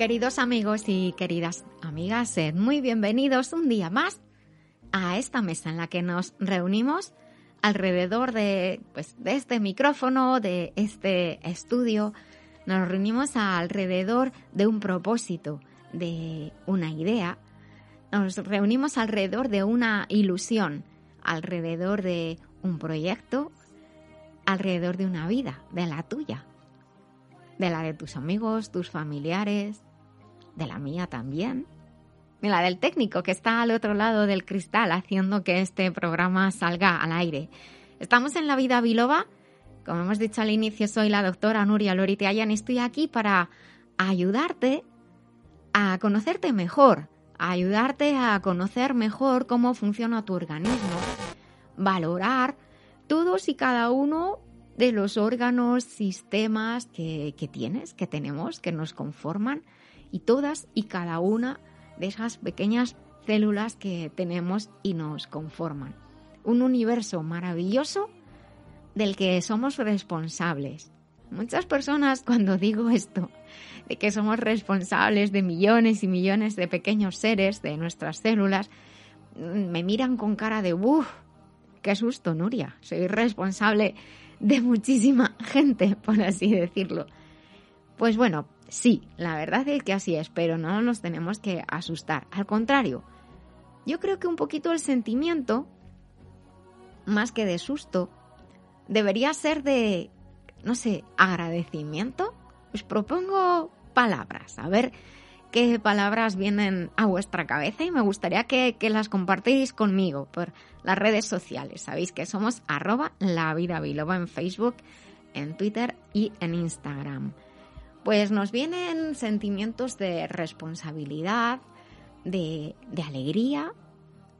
Queridos amigos y queridas amigas, sed muy bienvenidos un día más a esta mesa en la que nos reunimos alrededor de, pues, de este micrófono, de este estudio. Nos reunimos alrededor de un propósito, de una idea. Nos reunimos alrededor de una ilusión, alrededor de un proyecto, alrededor de una vida, de la tuya, de la de tus amigos, tus familiares, de la mía también, de la del técnico que está al otro lado del cristal haciendo que este programa salga al aire. Estamos en La Vida Biloba. Como hemos dicho al inicio, soy la doctora Nuria Loriteayan y estoy aquí para ayudarte a conocerte mejor, ayudarte a conocer mejor cómo funciona tu organismo, valorar todos y cada uno de los órganos, sistemas que, que tienes, que tenemos, que nos conforman y todas y cada una de esas pequeñas células que tenemos y nos conforman. Un universo maravilloso del que somos responsables. Muchas personas cuando digo esto, de que somos responsables de millones y millones de pequeños seres, de nuestras células, me miran con cara de ¡Uf! ¡Qué susto, Nuria! Soy responsable de muchísima gente, por así decirlo. Pues bueno, Sí, la verdad es que así es, pero no nos tenemos que asustar. Al contrario, yo creo que un poquito el sentimiento, más que de susto, debería ser de, no sé, agradecimiento. Os propongo palabras, a ver qué palabras vienen a vuestra cabeza y me gustaría que, las compartís conmigo por las redes sociales. Sabéis que somos arroba la vida biloba en Facebook, en Twitter y en Instagram pues nos vienen sentimientos de responsabilidad, de, alegría,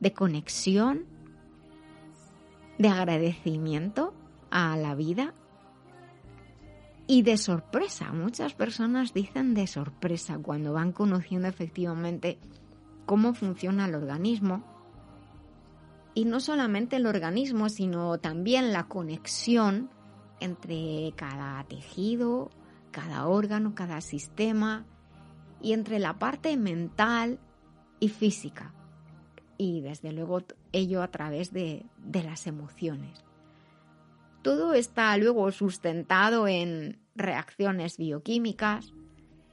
de conexión, de agradecimiento a la vida y de sorpresa. Muchas personas dicen de sorpresa cuando van conociendo efectivamente cómo funciona el organismo. Y no solamente el organismo, sino también la conexión entre cada tejido, cada órgano, cada sistema, y entre la parte mental y física. Y desde luego ello a través de, de las emociones. Todo está luego sustentado en reacciones bioquímicas,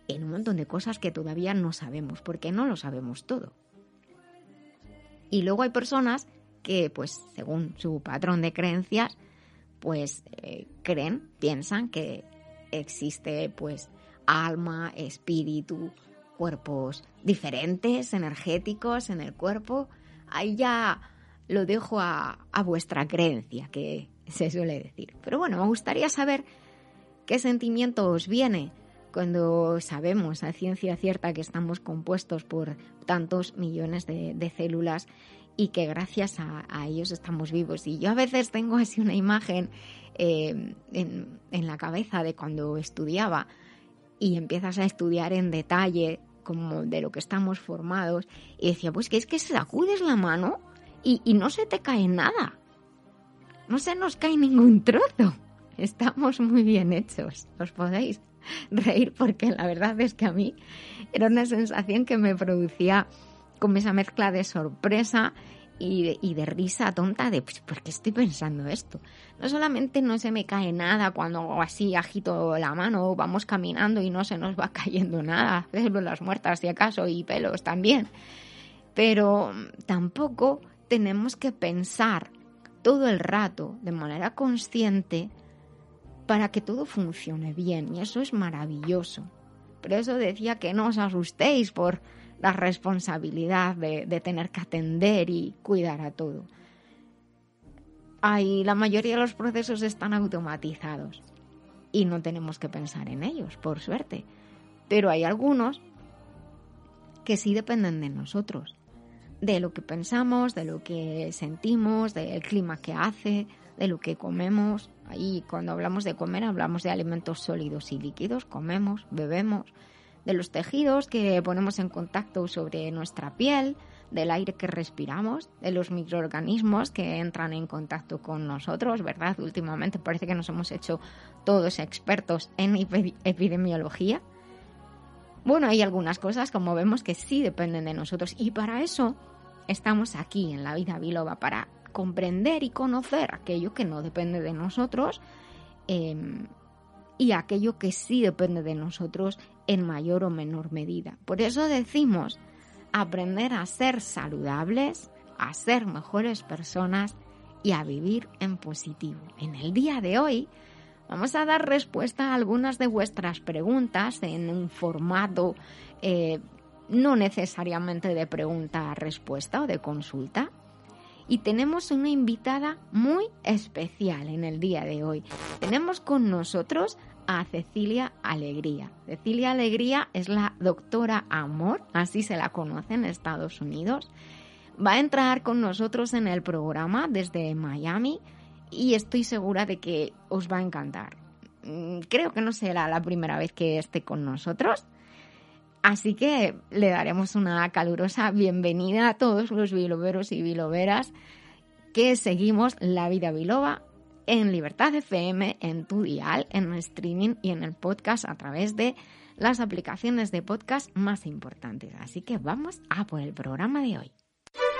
en un montón de cosas que todavía no sabemos, porque no lo sabemos todo. Y luego hay personas que, pues, según su patrón de creencias, pues eh, creen, piensan que existe pues alma, espíritu, cuerpos diferentes, energéticos en el cuerpo. Ahí ya lo dejo a, a vuestra creencia, que se suele decir. Pero bueno, me gustaría saber qué sentimiento os viene cuando sabemos a ciencia cierta que estamos compuestos por tantos millones de, células y que gracias a, ellos estamos vivos. Y yo a veces tengo así una imagen eh, en, la cabeza de cuando estudiaba y empiezas a estudiar en detalle como de lo que estamos formados y decía, pues que es que sacudes la mano y, y no se te cae nada. No se nos cae ningún trozo. Estamos muy bien hechos. Os podéis reír porque la verdad es que a mí era una sensación que me producía como esa mezcla de sorpresa y de, risa tonta de, pues, ¿por qué estoy pensando esto? No solamente no se me cae nada cuando así agito la mano, vamos caminando y no se nos va cayendo nada, células muertas si acaso y pelos también, pero tampoco tenemos que pensar todo el rato de manera consciente para que todo funcione bien y eso es maravilloso. Por eso decía que no os asustéis por la responsabilidad de, tener que atender y cuidar a todo. hay, la mayoría de los procesos están automatizados y no tenemos que pensar en ellos, por suerte. Pero hay algunos que sí dependen de nosotros, de lo que pensamos, de lo que sentimos, del clima que hace, de lo que comemos. Ahí cuando hablamos de comer hablamos de alimentos sólidos y líquidos, comemos, bebemos, de los tejidos que ponemos en contacto sobre nuestra piel, del aire que respiramos, de los microorganismos que entran en contacto con nosotros, ¿verdad? Últimamente parece que nos hemos hecho todos expertos en epidemiología. Bueno, hay algunas cosas, como vemos, que sí dependen de nosotros y para eso estamos aquí en la vida biloba, para comprender y conocer aquello que no depende de nosotros em, y aquello que sí depende de nosotros en mayor o menor medida. Por eso decimos aprender a ser saludables, a ser mejores personas y a vivir en positivo. En el día de hoy vamos a dar respuesta a algunas de vuestras preguntas en un formato eh, no necesariamente de pregunta-respuesta o de consulta. Y tenemos una invitada muy especial en el día de hoy. Tenemos con nosotros a Cecilia Alegría. Cecilia Alegría es la doctora Amor, así se la conoce en Estados Unidos. Va a entrar con nosotros en el programa desde Miami y estoy segura de que os va a encantar. Mm, creo que no será la primera vez que esté con nosotros. Así que le daremos una calurosa bienvenida a todos los biloberos y biloberas que seguimos la vida biloba en Libertad FM, en tu dial, en streaming y en el podcast a través de las aplicaciones de podcast más importantes. Así que vamos a por el programa de hoy.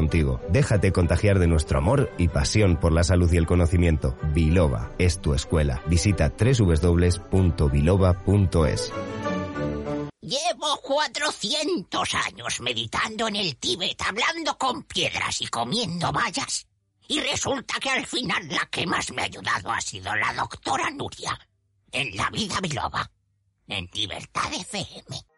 contigo. Déjate contagiar de nuestro amor y pasión por la salud y el conocimiento. Biloba es tu escuela. Visita www.biloba.es. Llevo 400 años meditando en el Tíbet, hablando con piedras y comiendo vallas. Y resulta que al final la que más me ha ayudado ha sido la doctora Nuria. En la vida biloba. En Libertad FM.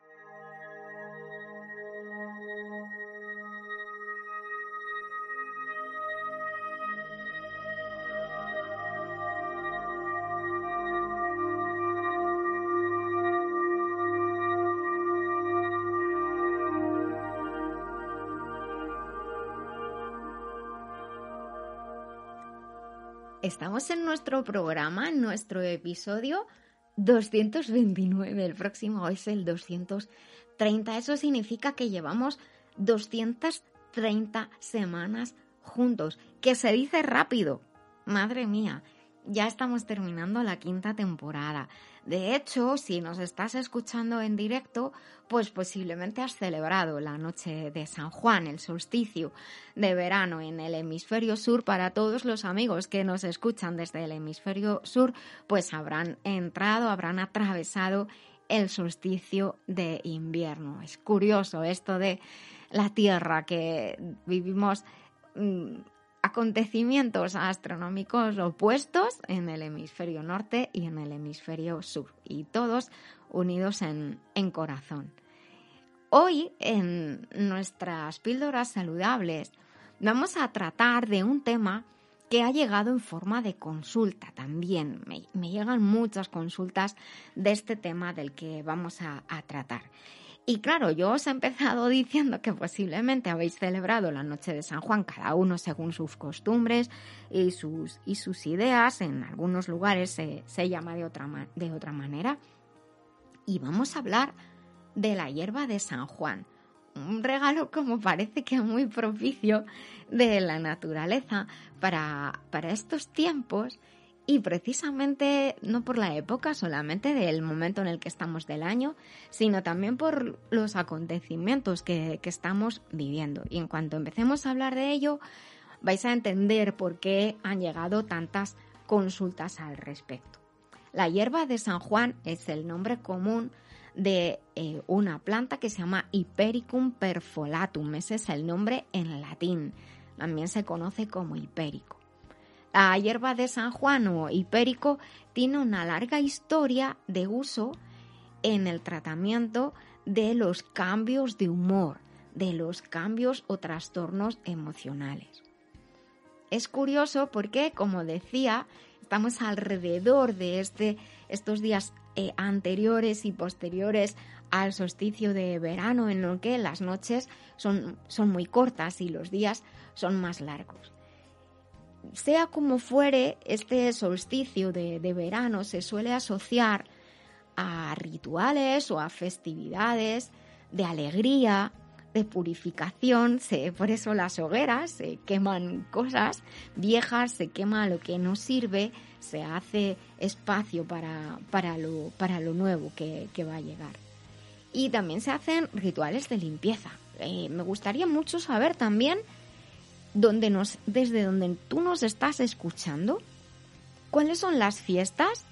Estamos en nuestro programa, en nuestro episodio 229. El próximo es el 230. Eso significa que llevamos 230 semanas juntos, que se dice rápido. Madre mía, ya estamos terminando la quinta temporada. De hecho, si nos estás escuchando en directo, pues posiblemente has celebrado la noche de San Juan, el solsticio de verano en el hemisferio sur. Para todos los amigos que nos escuchan desde el hemisferio sur, pues habrán entrado, habrán atravesado el solsticio de invierno. Es curioso esto de la Tierra que vivimos mm, acontecimientos astronómicos opuestos en el hemisferio norte y en el hemisferio sur, y todos unidos en, corazón. Hoy, en nuestras píldoras saludables, vamos a tratar de un tema que ha llegado en forma de consulta también. Me, llegan muchas consultas de este tema del que vamos a tratar. Y claro, yo os he empezado diciendo que posiblemente habéis celebrado la noche de San Juan, cada uno según sus costumbres y sus, y sus ideas. En algunos lugares se, se llama de otra, de otra manera. Y vamos a hablar de la hierba de San Juan. Un regalo como parece que muy propicio de la naturaleza para, para estos tiempos y precisamente no por la época solamente del momento en el que estamos del año, sino también por los acontecimientos que, estamos viviendo. Y en cuanto empecemos a hablar de ello, vais a entender por qué han llegado tantas consultas al respecto. La hierba de San Juan es el nombre común de eh, una planta que se llama Hipericum perfolatum. Ese es el nombre en latín. También se conoce como hipérico. La hierba de San Juan o hipérico tiene una larga historia de uso en el tratamiento de los cambios de humor, de los cambios o trastornos emocionales. Es curioso porque, como decía, estamos alrededor de este, estos días eh, anteriores y posteriores al solsticio de verano, en lo que las noches son, son muy cortas y los días son más largos. Sea como fuere, este solsticio de, de verano se suele asociar a rituales o a festividades de alegría, de purificación, se, por eso las hogueras se queman cosas viejas, se quema lo que no sirve, se hace espacio para, para, lo, para lo nuevo que, va a llegar. Y también se hacen rituales de limpieza. Eh, me gustaría mucho saber también dónde nos, desde donde tú nos estás escuchando, cuáles son las fiestas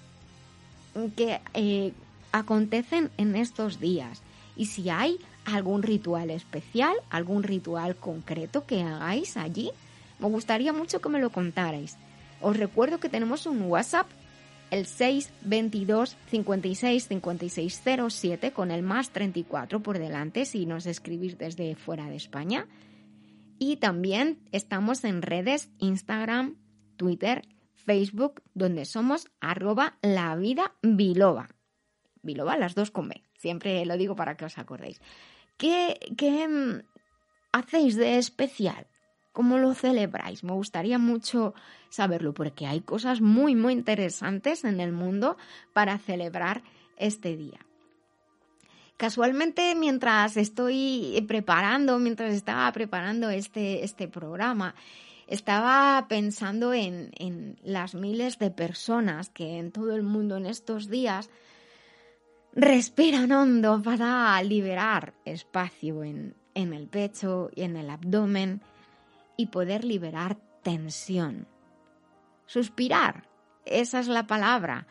que eh, acontecen en estos días y si hay algún ritual especial, algún ritual concreto que hagáis allí. Me gustaría mucho que me lo contarais. Os recuerdo que tenemos un WhatsApp, el 622 56 5607 con el más 34 por delante si nos escribís desde fuera de España. Y también estamos en redes Instagram, Twitter, Facebook, donde somos arroba la vida biloba. Biloba, las dos con B. Siempre lo digo para que os acordéis. ¿Qué, qué mm, hacéis de especial? ¿Cómo lo celebráis? Me gustaría mucho saberlo porque hay cosas muy, muy interesantes en el mundo para celebrar este día. Casualmente, mientras estoy preparando, mientras estaba preparando este, este programa, estaba pensando en, en las miles de personas que en todo el mundo en estos días respiran hondo para liberar espacio en, en el pecho y en el abdomen y poder liberar tensión. Suspirar, esa es la palabra.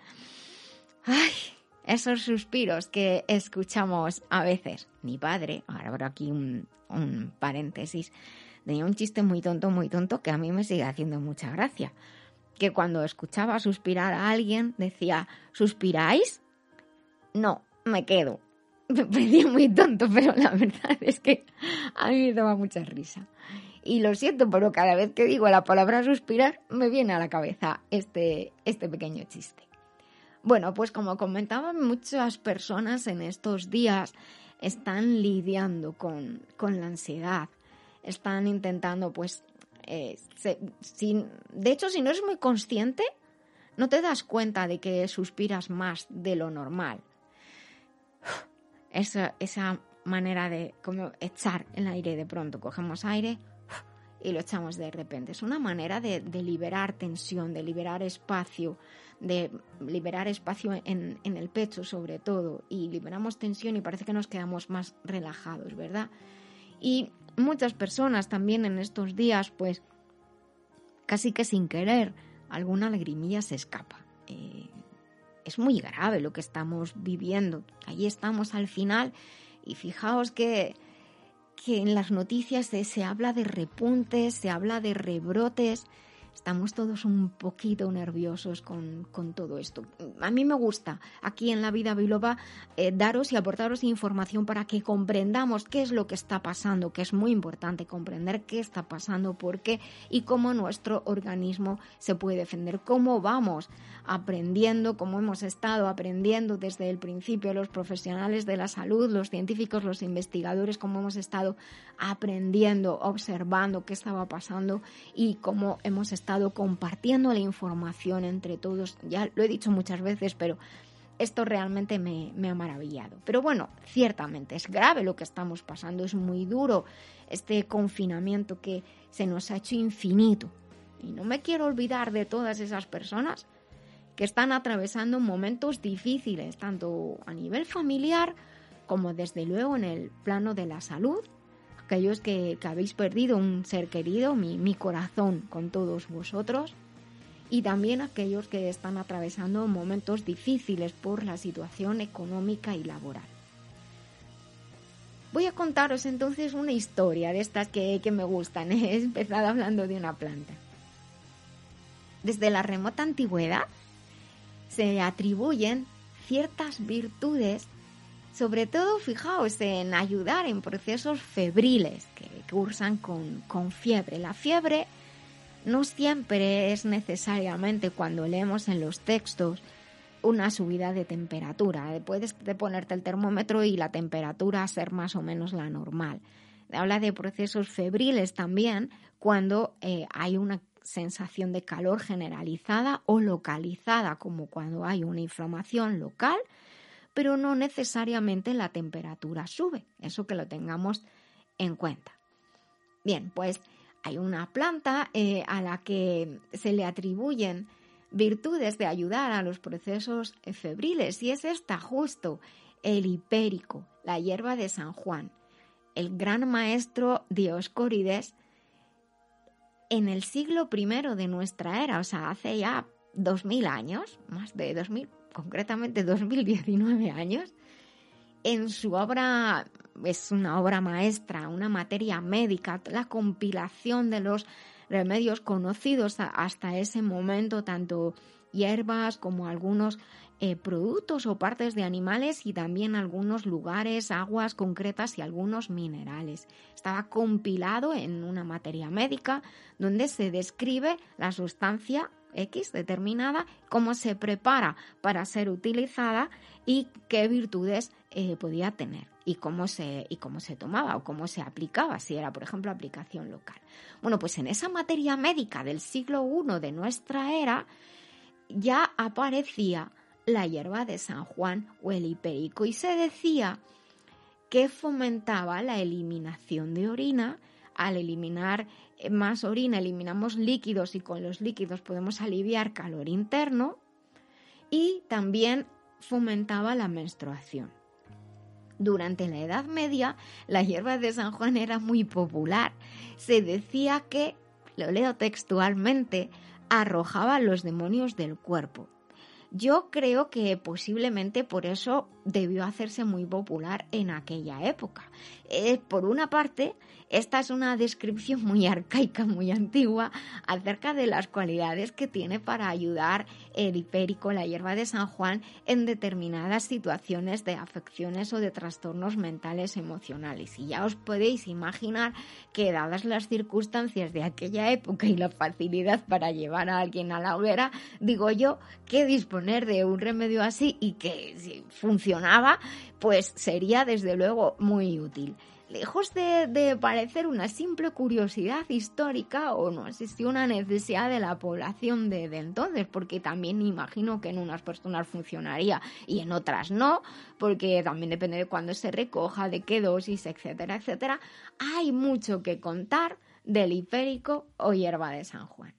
Ay, esos suspiros que escuchamos a veces. Mi padre, ahora abro aquí un, un paréntesis, tenía un chiste muy tonto, muy tonto que a mí me sigue haciendo mucha gracia. Que cuando escuchaba suspirar a alguien decía, ¿suspiráis? No, me quedo. Me parecía muy tonto, pero la verdad es que a mí me daba mucha risa. Y lo siento, pero cada vez que digo la palabra suspirar, me viene a la cabeza este, este pequeño chiste. Bueno, pues como comentaban muchas personas en estos días, están lidiando con, la ansiedad, están intentando, pues, eh, de hecho, si no eres muy consciente, no te das cuenta de que suspiras más de lo normal. Esa, esa manera de como echar el aire de pronto, cogemos aire y lo echamos de repente. Es una manera de, liberar tensión, de liberar espacio, de liberar espacio en, en, el pecho sobre todo y liberamos tensión y parece que nos quedamos más relajados, ¿verdad? Y muchas personas también en estos días, pues casi que sin querer, alguna lagrimilla se escapa. Eh, es muy grave lo que estamos viviendo. Ahí estamos al final y fijaos que, que en las noticias se, se habla de repuntes, se habla de rebrotes estamos todos un poquito nerviosos con, todo esto. A mí me gusta aquí en la vida biloba eh, daros y aportaros información para que comprendamos qué es lo que está pasando, que es muy importante comprender qué está pasando, por qué y cómo nuestro organismo se puede defender, cómo vamos aprendiendo, cómo hemos estado aprendiendo desde el principio los profesionales de la salud, los científicos, los investigadores, cómo hemos estado aprendiendo, observando qué estaba pasando y cómo hemos estado compartiendo la información entre todos. Ya lo he dicho muchas veces, pero esto realmente me, me, ha maravillado. Pero bueno, ciertamente es grave lo que estamos pasando, es muy duro este confinamiento que se nos ha hecho infinito. Y no me quiero olvidar de todas esas personas que están atravesando momentos difíciles, tanto a nivel familiar como desde luego en el plano de la salud, aquellos que, habéis perdido un ser querido, mi, corazón con todos vosotros y también aquellos que están atravesando momentos difíciles por la situación económica y laboral. Voy a contaros entonces una historia de estas que, me gustan. He empezado hablando de una planta. Desde la remota antigüedad se atribuyen ciertas virtudes, sobre todo fijaos en ayudar en procesos febriles que cursan con, con fiebre. La fiebre no siempre es necesariamente cuando leemos en los textos una subida de temperatura. Puedes ponerte el termómetro y la temperatura ser más o menos la normal. Habla de procesos febriles también cuando eh, hay una sensación de calor generalizada o localizada, como cuando hay una inflamación local, pero no necesariamente la temperatura sube. Eso que lo tengamos en cuenta. Bien, pues hay una planta eh, a la que se le atribuyen virtudes de ayudar a los procesos febriles y es esta justo, el hipérico, la hierba de San Juan. El gran maestro Dioscórides en el siglo I de nuestra era, o sea, hace ya 2000 años, más de 2000, concretamente 2019 años, en su obra, es una obra maestra, una materia médica, la compilación de los remedios conocidos hasta ese momento, tanto hierbas como algunos eh, productos o partes de animales y también algunos lugares, aguas concretas y algunos minerales. Estaba compilado en una materia médica donde se describe la sustancia X determinada, cómo se prepara para ser utilizada y qué virtudes eh, podía tener y cómo, se, y cómo se tomaba o cómo se aplicaba, si era, por ejemplo, aplicación local. Bueno, pues en esa materia médica del siglo I de nuestra era ya aparecía la hierba de San Juan o el hipérico y se decía que fomentaba la eliminación de orina. Al eliminar más orina eliminamos líquidos y con los líquidos podemos aliviar calor interno y también fomentaba la menstruación. Durante la Edad Media, la hierba de San Juan era muy popular. Se decía que, lo leo textualmente, arrojaba los demonios del cuerpo. Yo creo que posiblemente por eso debió hacerse muy popular en aquella época. Por una parte, esta es una descripción muy arcaica, muy antigua, acerca de las cualidades que tiene para ayudar el hipérico, la hierba de San Juan, en determinadas situaciones de afecciones o de trastornos mentales emocionales. Y ya os podéis imaginar que dadas las circunstancias de aquella época y la facilidad para llevar a alguien a la hoguera, digo yo que disponer de un remedio así y que si funcionaba, pues sería desde luego muy útil lejos de, parecer una simple curiosidad histórica o no existió una necesidad de la población de, entonces, porque también imagino que en unas personas funcionaría y en otras no, porque también depende de cuándo se recoja, de qué dosis, etcétera, etcétera. Hay mucho que contar del hipérico o hierba de San Juan.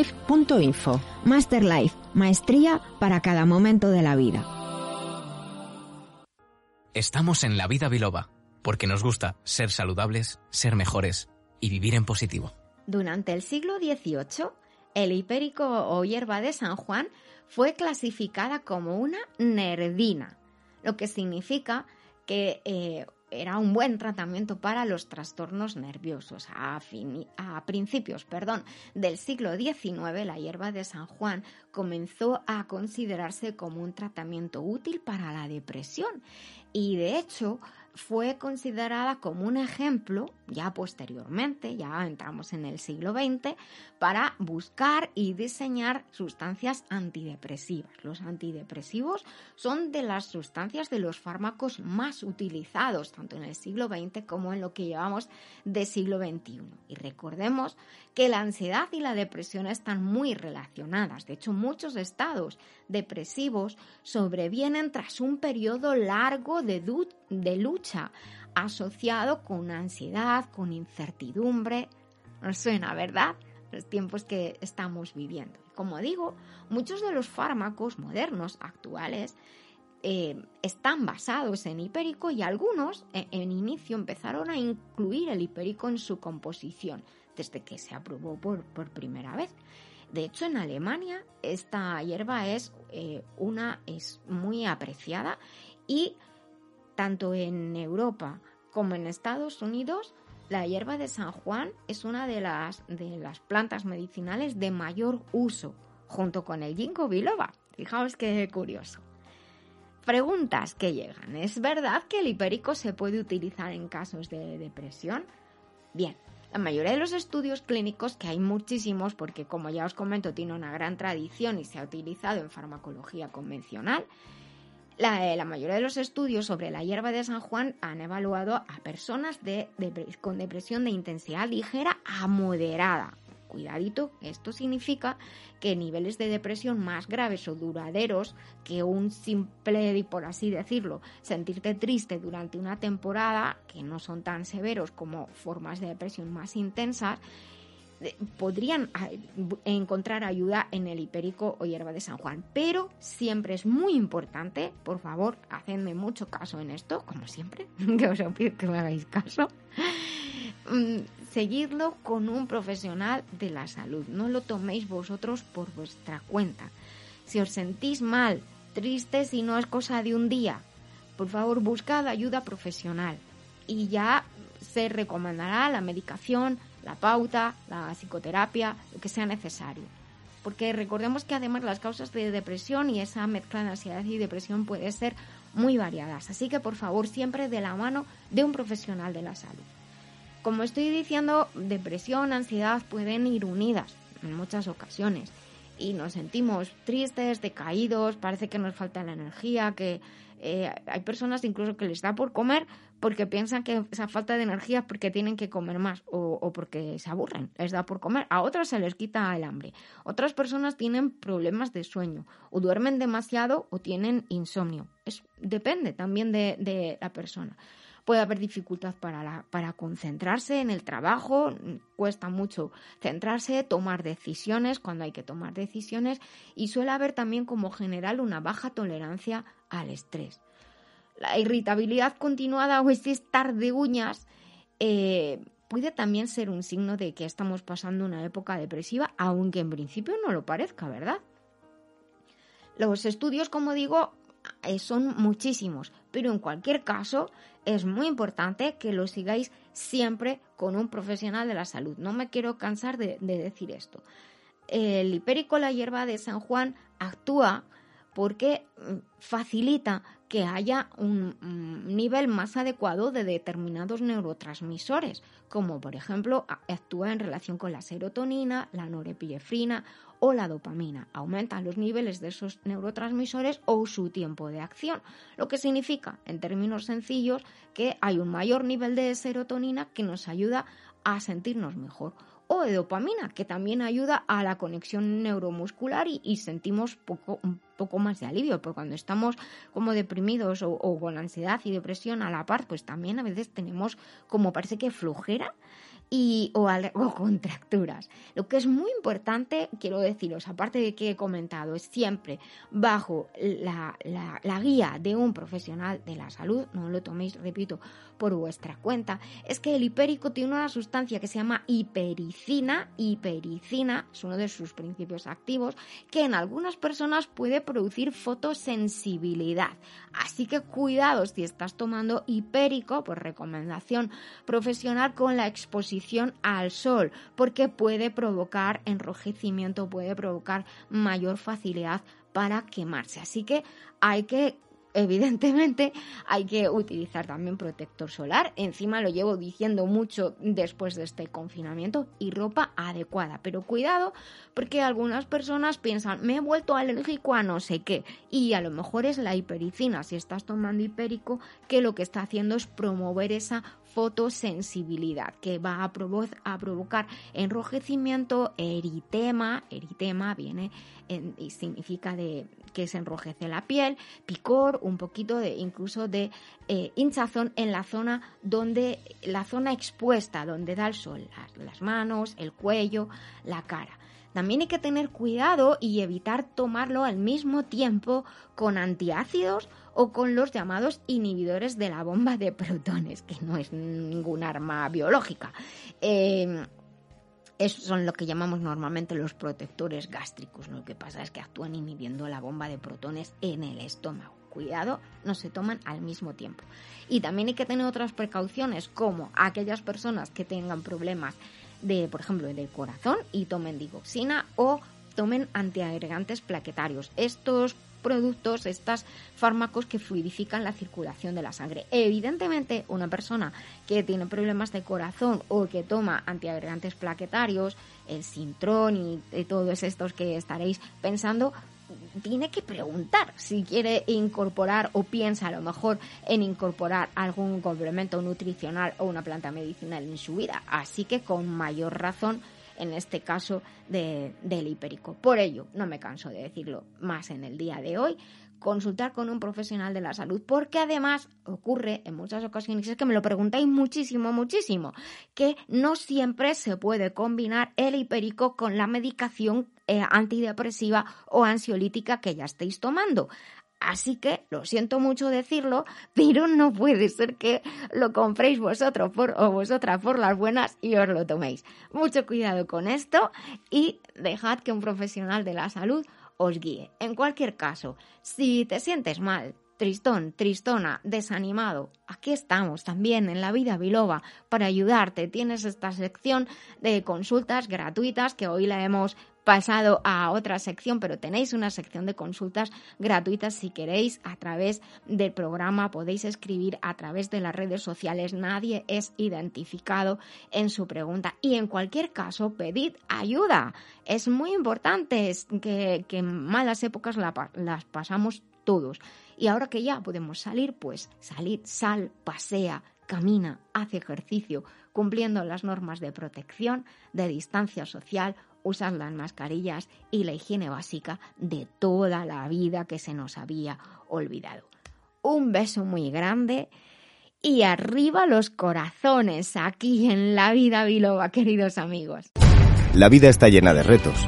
masterlife.info. Masterlife, maestría para cada momento de la vida. Estamos en la vida biloba, porque nos gusta ser saludables, ser mejores y vivir en positivo. Durante el siglo XVIII, el hipérico o hierba de San Juan fue clasificada como una nerdina, lo que significa que eh, era un buen tratamiento para los trastornos nerviosos. A, principios perdón, del siglo XIX, la hierba de San Juan comenzó a considerarse como un tratamiento útil para la depresión y de hecho fue considerada como un ejemplo, ya posteriormente, ya entramos en el siglo XX, para buscar y diseñar sustancias antidepresivas. Los antidepresivos son de las sustancias de los fármacos más utilizados, tanto en el siglo XX como en lo que llevamos de siglo XXI. Y recordemos que la ansiedad y la depresión están muy relacionadas. De hecho, muchos estados depresivos sobrevienen tras un periodo largo de, de lucha asociado con ansiedad, con incertidumbre. Nos suena, ¿verdad? Los tiempos que estamos viviendo. Como digo, muchos de los fármacos modernos actuales eh, están basados en hipérico y algunos en, en, inicio empezaron a incluir el hipérico en su composición desde que se aprobó por, por primera vez. De hecho, en Alemania esta hierba es eh, una es muy apreciada y tanto en Europa como en Estados Unidos la hierba de San Juan es una de las, de las plantas medicinales de mayor uso, junto con el ginkgo biloba. Fijaos qué curioso. Preguntas que llegan. ¿Es verdad que el hipérico se puede utilizar en casos de depresión? Bien, la mayoría de los estudios clínicos, que hay muchísimos porque como ya os comento tiene una gran tradición y se ha utilizado en farmacología convencional, la, eh, mayoría de los estudios sobre la hierba de San Juan han evaluado a personas con depresión de intensidad ligera a moderada, Cuidadito, esto significa que niveles de depresión más graves o duraderos que un simple, por así decirlo, sentirte triste durante una temporada, que no son tan severos como formas de depresión más intensas, podrían ah, encontrar ayuda en el hipérico o hierba de San Juan. Pero siempre es muy importante, por favor, hacedme mucho caso en esto, como siempre, que os pido que me hagáis caso. Mm, seguirlo con un profesional de la salud. No lo toméis vosotros por vuestra cuenta. Si os sentís mal, triste, si no es cosa de un día, por favor buscad ayuda profesional y ya se recomendará la medicación, la pauta, la psicoterapia, lo que sea necesario. Porque recordemos que además las causas de depresión y esa mezcla de ansiedad y depresión puede ser muy variadas. Así que por favor siempre de la mano de un profesional de la salud. Como estoy diciendo, depresión, ansiedad pueden ir unidas en muchas ocasiones y nos sentimos tristes, decaídos, parece que nos falta la energía, que eh, hay personas incluso que les da por comer porque piensan que esa falta de energía es porque tienen que comer más o, porque se aburren, les da por comer. A otras se les quita el hambre. Otras personas tienen problemas de sueño o duermen demasiado o tienen insomnio. Es, depende también de, de la persona puede haber dificultad para, para concentrarse en el trabajo, cuesta mucho centrarse, tomar decisiones cuando hay que tomar decisiones y suele haber también como general una baja tolerancia al estrés. La irritabilidad continuada o ese estar de uñas eh, puede también ser un signo de que estamos pasando una época depresiva, aunque en principio no lo parezca, ¿verdad? Los estudios, como digo, eh, son muchísimos, pero en cualquier caso es muy importante que lo sigáis siempre con un profesional de la salud. No me quiero cansar de, decir esto. El hipérico, la hierba de San Juan, actúa porque mm, facilita que haya un, nivel más adecuado de determinados neurotransmisores, como por ejemplo actúa en relación con la serotonina, la norepinefrina o la dopamina. Aumentan los niveles de esos neurotransmisores o su tiempo de acción, lo que significa, en términos sencillos, que hay un mayor nivel de serotonina que nos ayuda a sentirnos mejor o de dopamina, que también ayuda a la conexión neuromuscular y, sentimos poco, un poco más de alivio, porque cuando estamos como deprimidos o, o, con ansiedad y depresión a la par, pues también a veces tenemos como parece que flojera y, o, contracturas. Lo que es muy importante, quiero deciros, aparte de que he comentado, es siempre bajo la, la, guía de un profesional de la salud, no lo toméis, repito, por vuestra cuenta, es que el hipérico tiene una sustancia que se llama hipericina, hipericina es uno de sus principios activos, que en algunas personas puede producir fotosensibilidad. Así que cuidado si estás tomando hipérico, por recomendación profesional, con la exposición al sol, porque puede provocar enrojecimiento, puede provocar mayor facilidad para quemarse. Así que hay que evidentemente hay que utilizar también protector solar. Encima lo llevo diciendo mucho después de este confinamiento y ropa adecuada. Pero cuidado porque algunas personas piensan, me he vuelto alérgico a no sé qué. Y a lo mejor es la hipericina, si estás tomando hipérico, que lo que está haciendo es promover esa fotosensibilidad que va a, a provocar enrojecimiento, eritema, eritema viene y significa de que se enrojece la piel, picor, un poquito de incluso de eh, hinchazón en la zona donde la zona expuesta donde da el sol, las manos, el cuello, la cara. También hay que tener cuidado y evitar tomarlo al mismo tiempo con antiácidos o con los llamados inhibidores de la bomba de protones, que no es ningún arma biológica. Eh, son lo que llamamos normalmente los protectores gástricos. Lo que pasa es que actúan inhibiendo la bomba de protones en el estómago. Cuidado, no se toman al mismo tiempo. Y también hay que tener otras precauciones, como aquellas personas que tengan problemas de, por ejemplo, del corazón y tomen digoxina o tomen antiagregantes plaquetarios. Estos productos, estos fármacos que fluidifican la circulación de la sangre. Evidentemente, una persona que tiene problemas de corazón o que toma antiagregantes plaquetarios, el Sintrón y, todos estos que estaréis pensando, tiene que preguntar si quiere incorporar o piensa a lo mejor en incorporar algún complemento nutricional o una planta medicinal en su vida. Así que con mayor razón en este caso del hipérico. Por ello, no me canso de decirlo más en el día de hoy, consultar con un profesional de la salud, porque además ocurre en muchas ocasiones, es que me lo preguntáis muchísimo, muchísimo, que no siempre se puede combinar el hipérico con la medicación eh, antidepresiva o ansiolítica que ya estéis tomando. Así que, lo siento mucho decirlo, pero no puede ser que lo compréis vosotros o vosotras por las buenas y os lo toméis. Mucho cuidado con esto y dejad que un profesional de la salud os guíe. En cualquier caso, si te sientes mal, tristón, tristona, desanimado, aquí estamos también en la vida biloba para ayudarte. Tienes esta sección de consultas gratuitas que hoy la hemos pasado a otra sección, pero tenéis una sección de consultas gratuitas si queréis a través del programa, podéis escribir a través de las redes sociales, nadie es identificado en su pregunta. Y en cualquier caso pedid ayuda. Es muy importante que, que malas épocas las pasamos todos. Y ahora que ya podemos salir, pues salid, sal, pasea, camina, hace ejercicio, cumpliendo las normas de protección, de distancia social, usar las mascarillas y la higiene básica de toda la vida que se nos había olvidado. Un beso muy grande y arriba los corazones aquí en la vida biloba, queridos amigos. La vida está llena de retos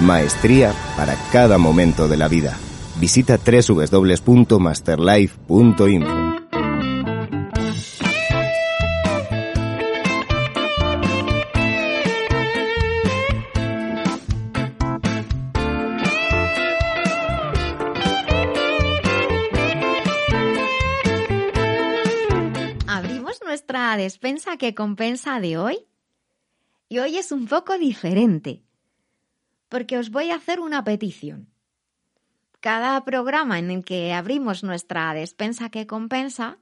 Maestría para cada momento de la vida. Visita www.masterlife.info. Abrimos nuestra despensa que compensa de hoy. Y hoy es un poco diferente porque os voy a hacer una petición. Cada programa en el que abrimos nuestra despensa que compensa,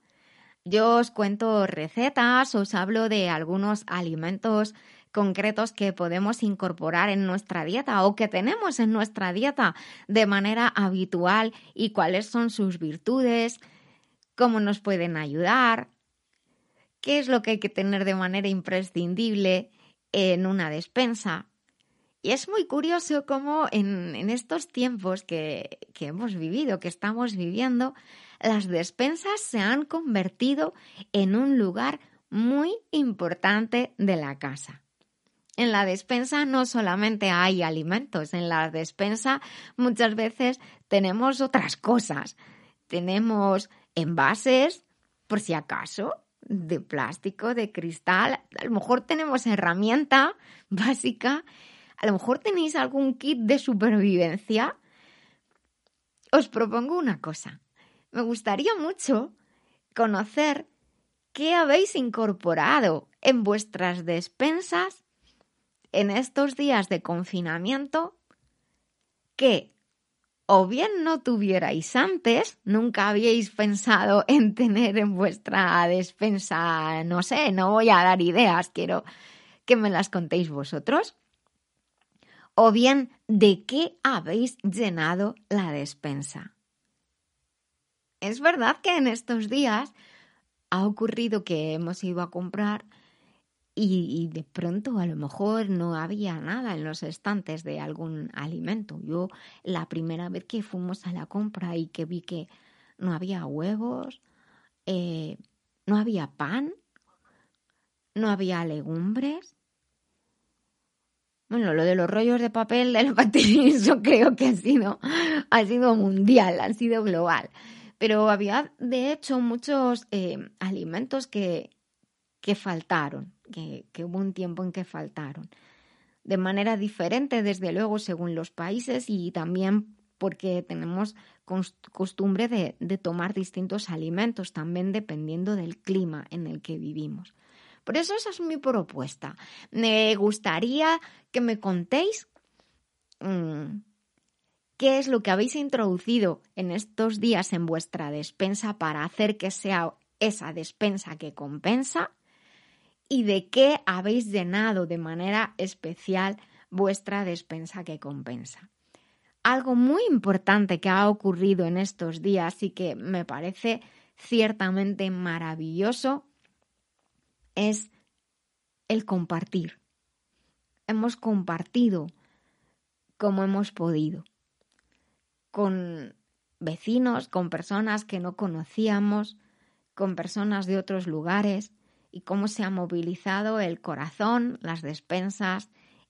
yo os cuento recetas, os hablo de algunos alimentos concretos que podemos incorporar en nuestra dieta o que tenemos en nuestra dieta de manera habitual y cuáles son sus virtudes, cómo nos pueden ayudar, qué es lo que hay que tener de manera imprescindible en una despensa. Y es muy curioso cómo en, estos tiempos que, que hemos vivido, que estamos viviendo, las despensas se han convertido en un lugar muy importante de la casa. En la despensa no solamente hay alimentos, en la despensa muchas veces tenemos otras cosas. tenemos envases, por si acaso, de plástico, de cristal. A lo mejor tenemos herramienta básica. A lo mejor tenéis algún kit de supervivencia. Os propongo una cosa. Me gustaría mucho conocer qué habéis incorporado en vuestras despensas en estos días de confinamiento que o bien no tuvierais antes, nunca habíais pensado en tener en vuestra despensa, no sé, no voy a dar ideas, quiero que me las contéis vosotros, o bien de qué habéis llenado la despensa. Es verdad que en estos días ha ocurrido que hemos ido a comprar y, de pronto a lo mejor no había nada en los estantes de algún alimento. Yo la primera vez que fuimos a la compra y que vi que no había huevos, eh, no había pan, no había legumbres. Bueno, lo de los rollos de papel patín, yo creo que ha sido, ha sido mundial, ha sido global. Pero había, de hecho, muchos eh, alimentos que, que faltaron que, hubo un tiempo en que faltaron. De manera diferente, desde luego, según los países y también porque tenemos costumbre de, de, tomar distintos alimentos, también dependiendo del clima en el que vivimos. Por eso esa es mi propuesta. Me gustaría que me contéis mm, qué es lo que habéis introducido en estos días en vuestra despensa para hacer que sea esa despensa que compensa y de qué habéis llenado de manera especial vuestra despensa que compensa. Algo muy importante que ha ocurrido en estos días y que me parece ciertamente maravilloso es el compartir. Hemos compartido como hemos podido con vecinos, con personas que no conocíamos, con personas de otros lugares, y cómo se ha movilizado el corazón, las despensas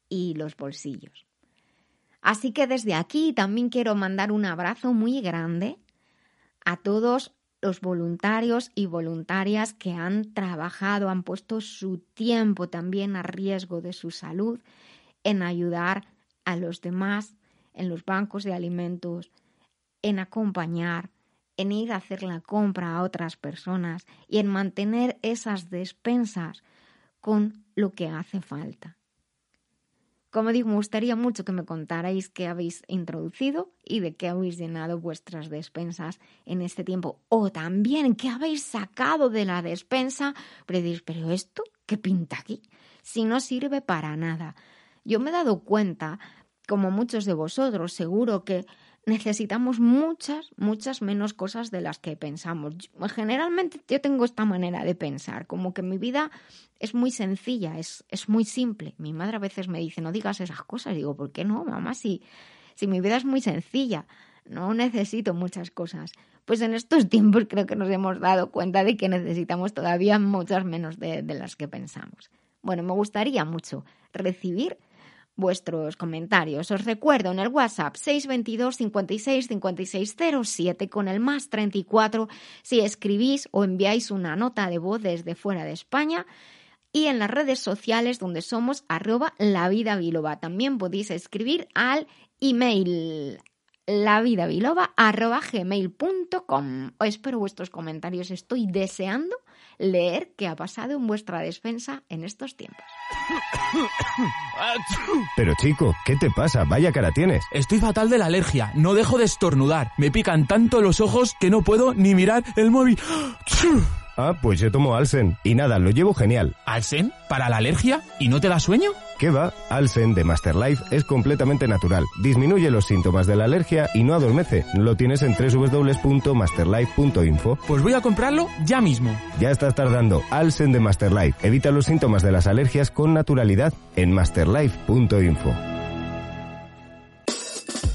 y los bolsillos. Así que desde aquí también quiero mandar un abrazo muy grande a todos los voluntarios y voluntarias que han trabajado, han puesto su tiempo también a riesgo de su salud en ayudar a los demás en los bancos de alimentos, en acompañar, en ir a hacer la compra a otras personas y en mantener esas despensas con lo que hace falta. Como digo, me gustaría mucho que me contarais qué habéis introducido y de qué habéis llenado vuestras despensas en este tiempo. O también qué habéis sacado de la despensa, pero diréis, pero esto, ¿qué pinta aquí? Si no sirve para nada. Yo me he dado cuenta, como muchos de vosotros, seguro que necesitamos muchas, muchas menos cosas de las que pensamos. Generalmente yo tengo esta manera de pensar, como que mi vida es muy sencilla, es, es muy simple. Mi madre a veces me dice, no digas esas cosas. digo, ¿por qué no, mamá? Si, si mi vida es muy sencilla, no necesito muchas cosas. Pues en estos tiempos creo que nos hemos dado cuenta de que necesitamos todavía muchas menos de, de las que pensamos. Bueno, me gustaría mucho recibir vuestros comentarios. Os recuerdo en el WhatsApp 622 56 56 07 con el más 34 si escribís o enviáis una nota de voz desde fuera de España y en las redes sociales donde somos arroba la vida biloba. También podéis escribir al email lavidabiloba.gmail.com. Espero vuestros comentarios. Estoy deseando leer qué ha pasado en vuestra despensa en estos tiempos. Pero chico, ¿qué te pasa? Vaya cara tienes. Estoy fatal de la alergia. No dejo de estornudar. Me pican tanto los ojos que no puedo ni mirar el móvil. Ah, pues yo tomo Alsen. Y nada, lo llevo genial. ¿Alsen? ¿Para la alergia? ¿Y no te da sueño? ¿Qué va? Alsen de Masterlife es completamente natural. Disminuye los síntomas de la alergia y no adormece. Lo tienes en www.masterlife.info. Pues voy a comprarlo ya mismo. Ya estás tardando. Alsen de Masterlife. Evita los síntomas de las alergias con naturalidad en masterlife.info.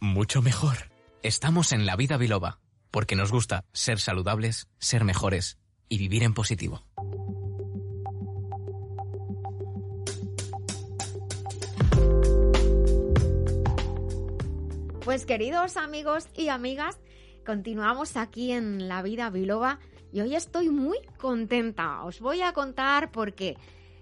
Mucho mejor. Estamos en la vida biloba, porque nos gusta ser saludables, ser mejores y vivir en positivo. Pues queridos amigos y amigas, continuamos aquí en La Vida Biloba y hoy estoy muy contenta. Os voy a contar por qué.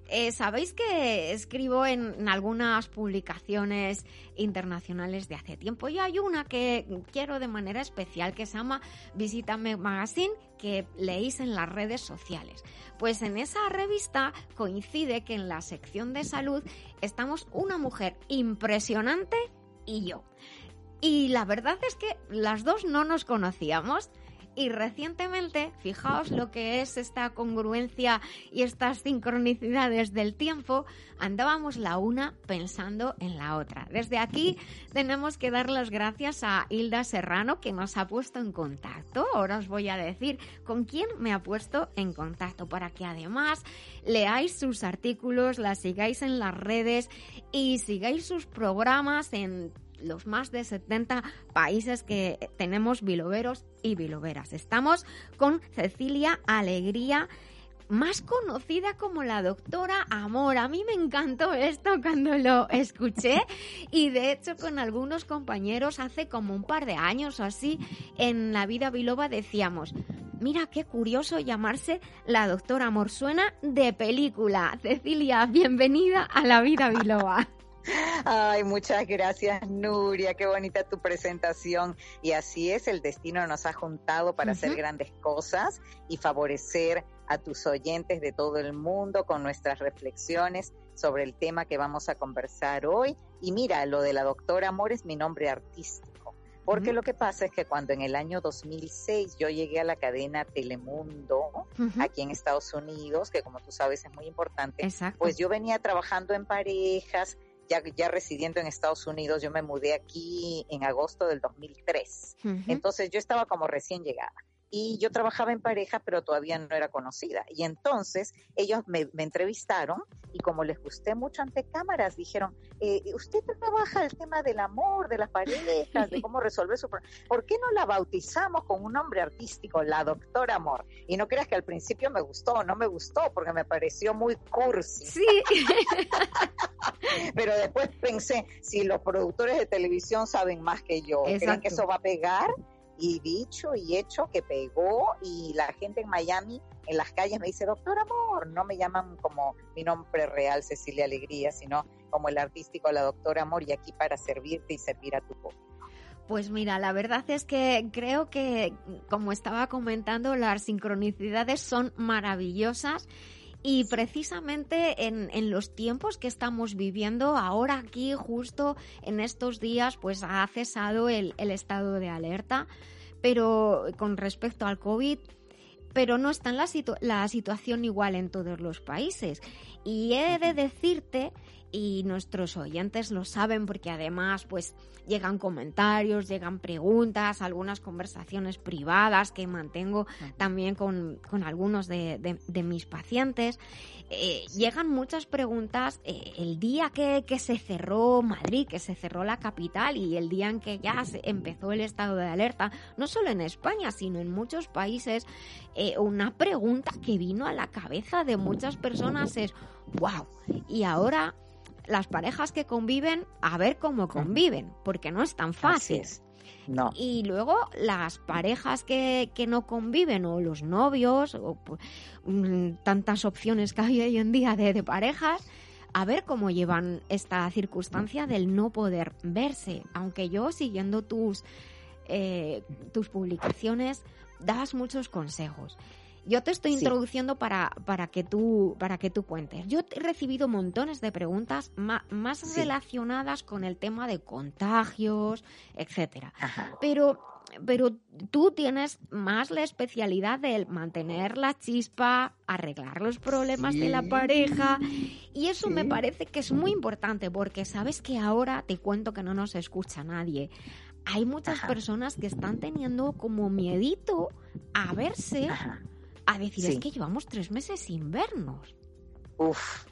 Eh, Sabéis que escribo en, en algunas publicaciones internacionales de hace tiempo y hay una que quiero de manera especial que se llama Visítame Magazine que leéis en las redes sociales. Pues en esa revista coincide que en la sección de salud estamos una mujer impresionante y yo. Y la verdad es que las dos no nos conocíamos. Y recientemente, fijaos lo que es esta congruencia y estas sincronicidades del tiempo, andábamos la una pensando en la otra. Desde aquí tenemos que dar las gracias a Hilda Serrano que nos ha puesto en contacto. Ahora os voy a decir con quién me ha puesto en contacto para que además leáis sus artículos, la sigáis en las redes y sigáis sus programas en los más de 70 países que tenemos biloberos y biloberas. Estamos con Cecilia Alegría más conocida como la doctora Amor. A mí me encantó esto cuando lo escuché y de hecho con algunos compañeros hace como un par de años o así en la vida biloba decíamos, mira qué curioso llamarse la doctora Amor. Suena de película. Cecilia, bienvenida a la vida biloba. Ay, muchas gracias, Nuria. Qué bonita tu presentación. Y así es, el destino nos ha juntado para hacer grandes cosas y favorecer a tus oyentes de todo el mundo con nuestras reflexiones sobre el tema que vamos a conversar hoy. Y mira, lo de la doctora Amor es mi nombre artístico. Porque lo que pasa es que cuando en el año 2006 yo llegué a la cadena Telemundo, aquí en Estados Unidos, que como tú sabes es muy importante, pues yo venía trabajando en parejas, ya, ya residiendo en Estados Unidos, yo me mudé aquí en agosto del 2003. Entonces yo estaba como recién llegada y yo trabajaba en pareja, pero todavía no era conocida. Y entonces ellos me, entrevistaron y como les gusté mucho ante cámaras, dijeron, eh, usted trabaja el tema del amor, de las parejas, de cómo resolver su problema. ¿Por qué no la bautizamos con un nombre artístico, la doctora Amor? Y no creas que al principio me gustó, no me gustó, porque me pareció muy cursi. Sí. pero después pensé, si los productores de televisión saben más que yo, ¿creen que eso va a pegar? Y dicho y hecho que pegó y la gente en Miami en las calles me dice, doctor Amor, no me llaman como mi nombre real Cecilia Alegría, sino como el artístico la doctora Amor y aquí para servirte y servir a tu público. Pues mira, la verdad es que creo que, como estaba comentando, las sincronicidades son maravillosas y precisamente en, en, los tiempos que estamos viviendo, ahora aquí, justo en estos días, pues ha cesado el, el estado de alerta, pero con respecto al COVID, pero no está en la, la situación igual en todos los países. Y he de decirte y nuestros oyentes lo saben porque además pues llegan comentarios, llegan preguntas, algunas conversaciones privadas que mantengo también con, algunos de, mis pacientes. Eh, llegan muchas preguntas eh, el día que, se cerró Madrid, que se cerró la capital y el día en que ya se empezó el estado de alerta, no solo en España, sino en muchos países, eh, una pregunta que vino a la cabeza de muchas personas es, wow, y ahora las parejas que conviven, a ver cómo conviven, porque no es tan fácil. No. Y luego las parejas que, que, no conviven o los novios o pues, mm, tantas opciones que hay hoy en día de, de, parejas, a ver cómo llevan esta circunstancia del no poder verse. Aunque yo siguiendo tus, eh, tus publicaciones das muchos consejos. Yo te estoy introduciendo para, para, que tú, para que tú cuentes. Yo he recibido montones de preguntas más, relacionadas con el tema de contagios, etcétera. Pero pero tú tienes más la especialidad de mantener la chispa, arreglar los problemas de la pareja y eso me parece que es muy importante porque sabes que ahora te cuento que no nos escucha nadie. Hay muchas personas que están teniendo como miedito a verse, a decir, es que llevamos tres meses sin vernos. Uf,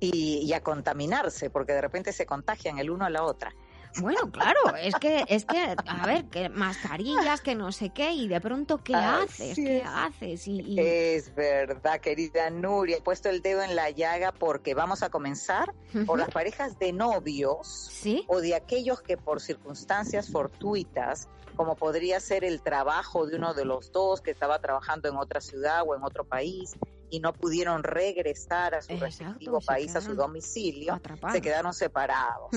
y, y, a contaminarse, porque de repente se contagian el uno a la otra. Bueno, claro, es que, es que, a ver, que mascarillas, que no sé qué, y de pronto, ¿qué haces? ¿Qué haces? Y, Es verdad, querida Nuria, he puesto el dedo en la llaga porque vamos a comenzar por las parejas de novios ¿Sí? o de aquellos que por circunstancias fortuitas, como podría ser el trabajo de uno de los dos que estaba trabajando en otra ciudad o en otro país, y no pudieron regresar a su respectivo país, a su domicilio, se quedaron separados.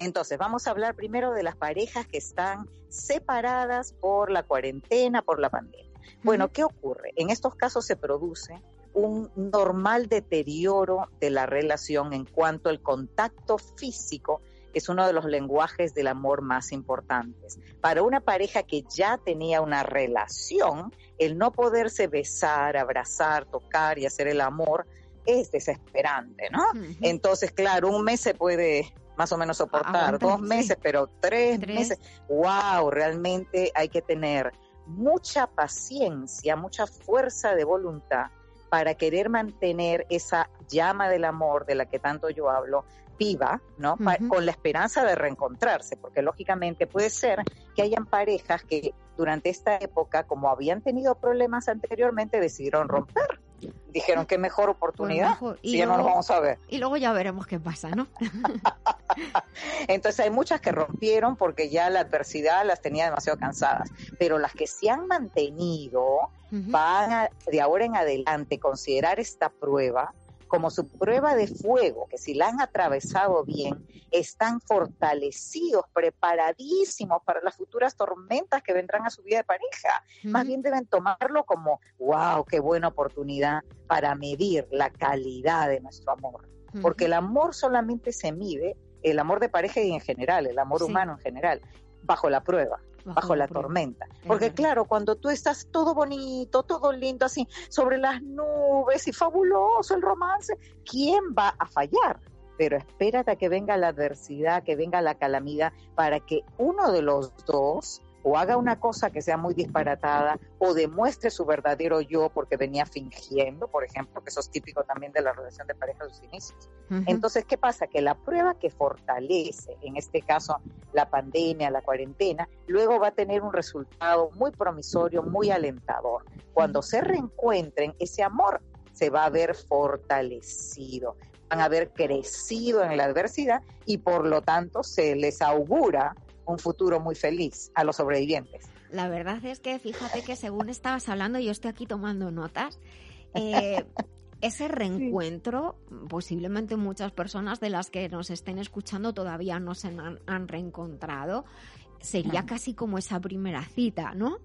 Entonces, vamos a hablar primero de las parejas que están separadas por la cuarentena, por la pandemia. Bueno, ¿qué ocurre? En estos casos se produce un normal deterioro de la relación en cuanto al contacto físico es uno de los lenguajes del amor más importantes. Para una pareja que ya tenía una relación, el no poderse besar, abrazar, tocar y hacer el amor es desesperante, ¿no? Entonces, claro, un mes se puede más o menos soportar, dos meses, pero tres, meses, wow, realmente hay que tener mucha paciencia, mucha fuerza de voluntad para querer mantener esa llama del amor de la que tanto yo hablo viva, ¿no? Con la esperanza de reencontrarse, porque lógicamente puede ser que hayan parejas que durante esta época, como habían tenido problemas anteriormente, decidieron romper. Dijeron que mejor oportunidad, Pues si ya no nos vamos a ver. Y luego ya veremos qué pasa, ¿no? Entonces hay muchas que rompieron porque ya la adversidad las tenía demasiado cansadas, pero las que se han mantenido van a, de ahora en adelante considerar esta prueba como su prueba de fuego, que si la han atravesado bien, están fortalecidos, preparadísimos para las futuras tormentas que vendrán a su vida de pareja. Más bien deben tomarlo como, wow, qué buena oportunidad para medir la calidad de nuestro amor. Porque el amor solamente se mide, el amor de pareja y en general, el amor humano en general, bajo la prueba bajo, la, tormenta. Porque claro, cuando tú estás todo bonito, todo lindo así, sobre las nubes y fabuloso el romance, ¿quién va a fallar? Pero espérate a que venga la adversidad, que venga la calamidad, para que uno de los dos o haga una cosa que sea muy disparatada o demuestre su verdadero yo porque venía fingiendo, por ejemplo, que eso es típico también de la relación de pareja de sus inicios. Entonces, ¿qué pasa? Que la prueba que fortalece, en este caso la pandemia, la cuarentena, luego va a tener un resultado muy promisorio, muy alentador. Cuando se reencuentren, ese amor se va a ver fortalecido, van a haber crecido en la adversidad y por lo tanto se les augura un futuro muy feliz a los sobrevivientes. La verdad es que fíjate que según estabas hablando, yo estoy aquí tomando notas. Eh, ese reencuentro, posiblemente muchas personas de las que nos estén escuchando todavía no se han, han reencontrado, sería casi como esa primera cita, ¿no?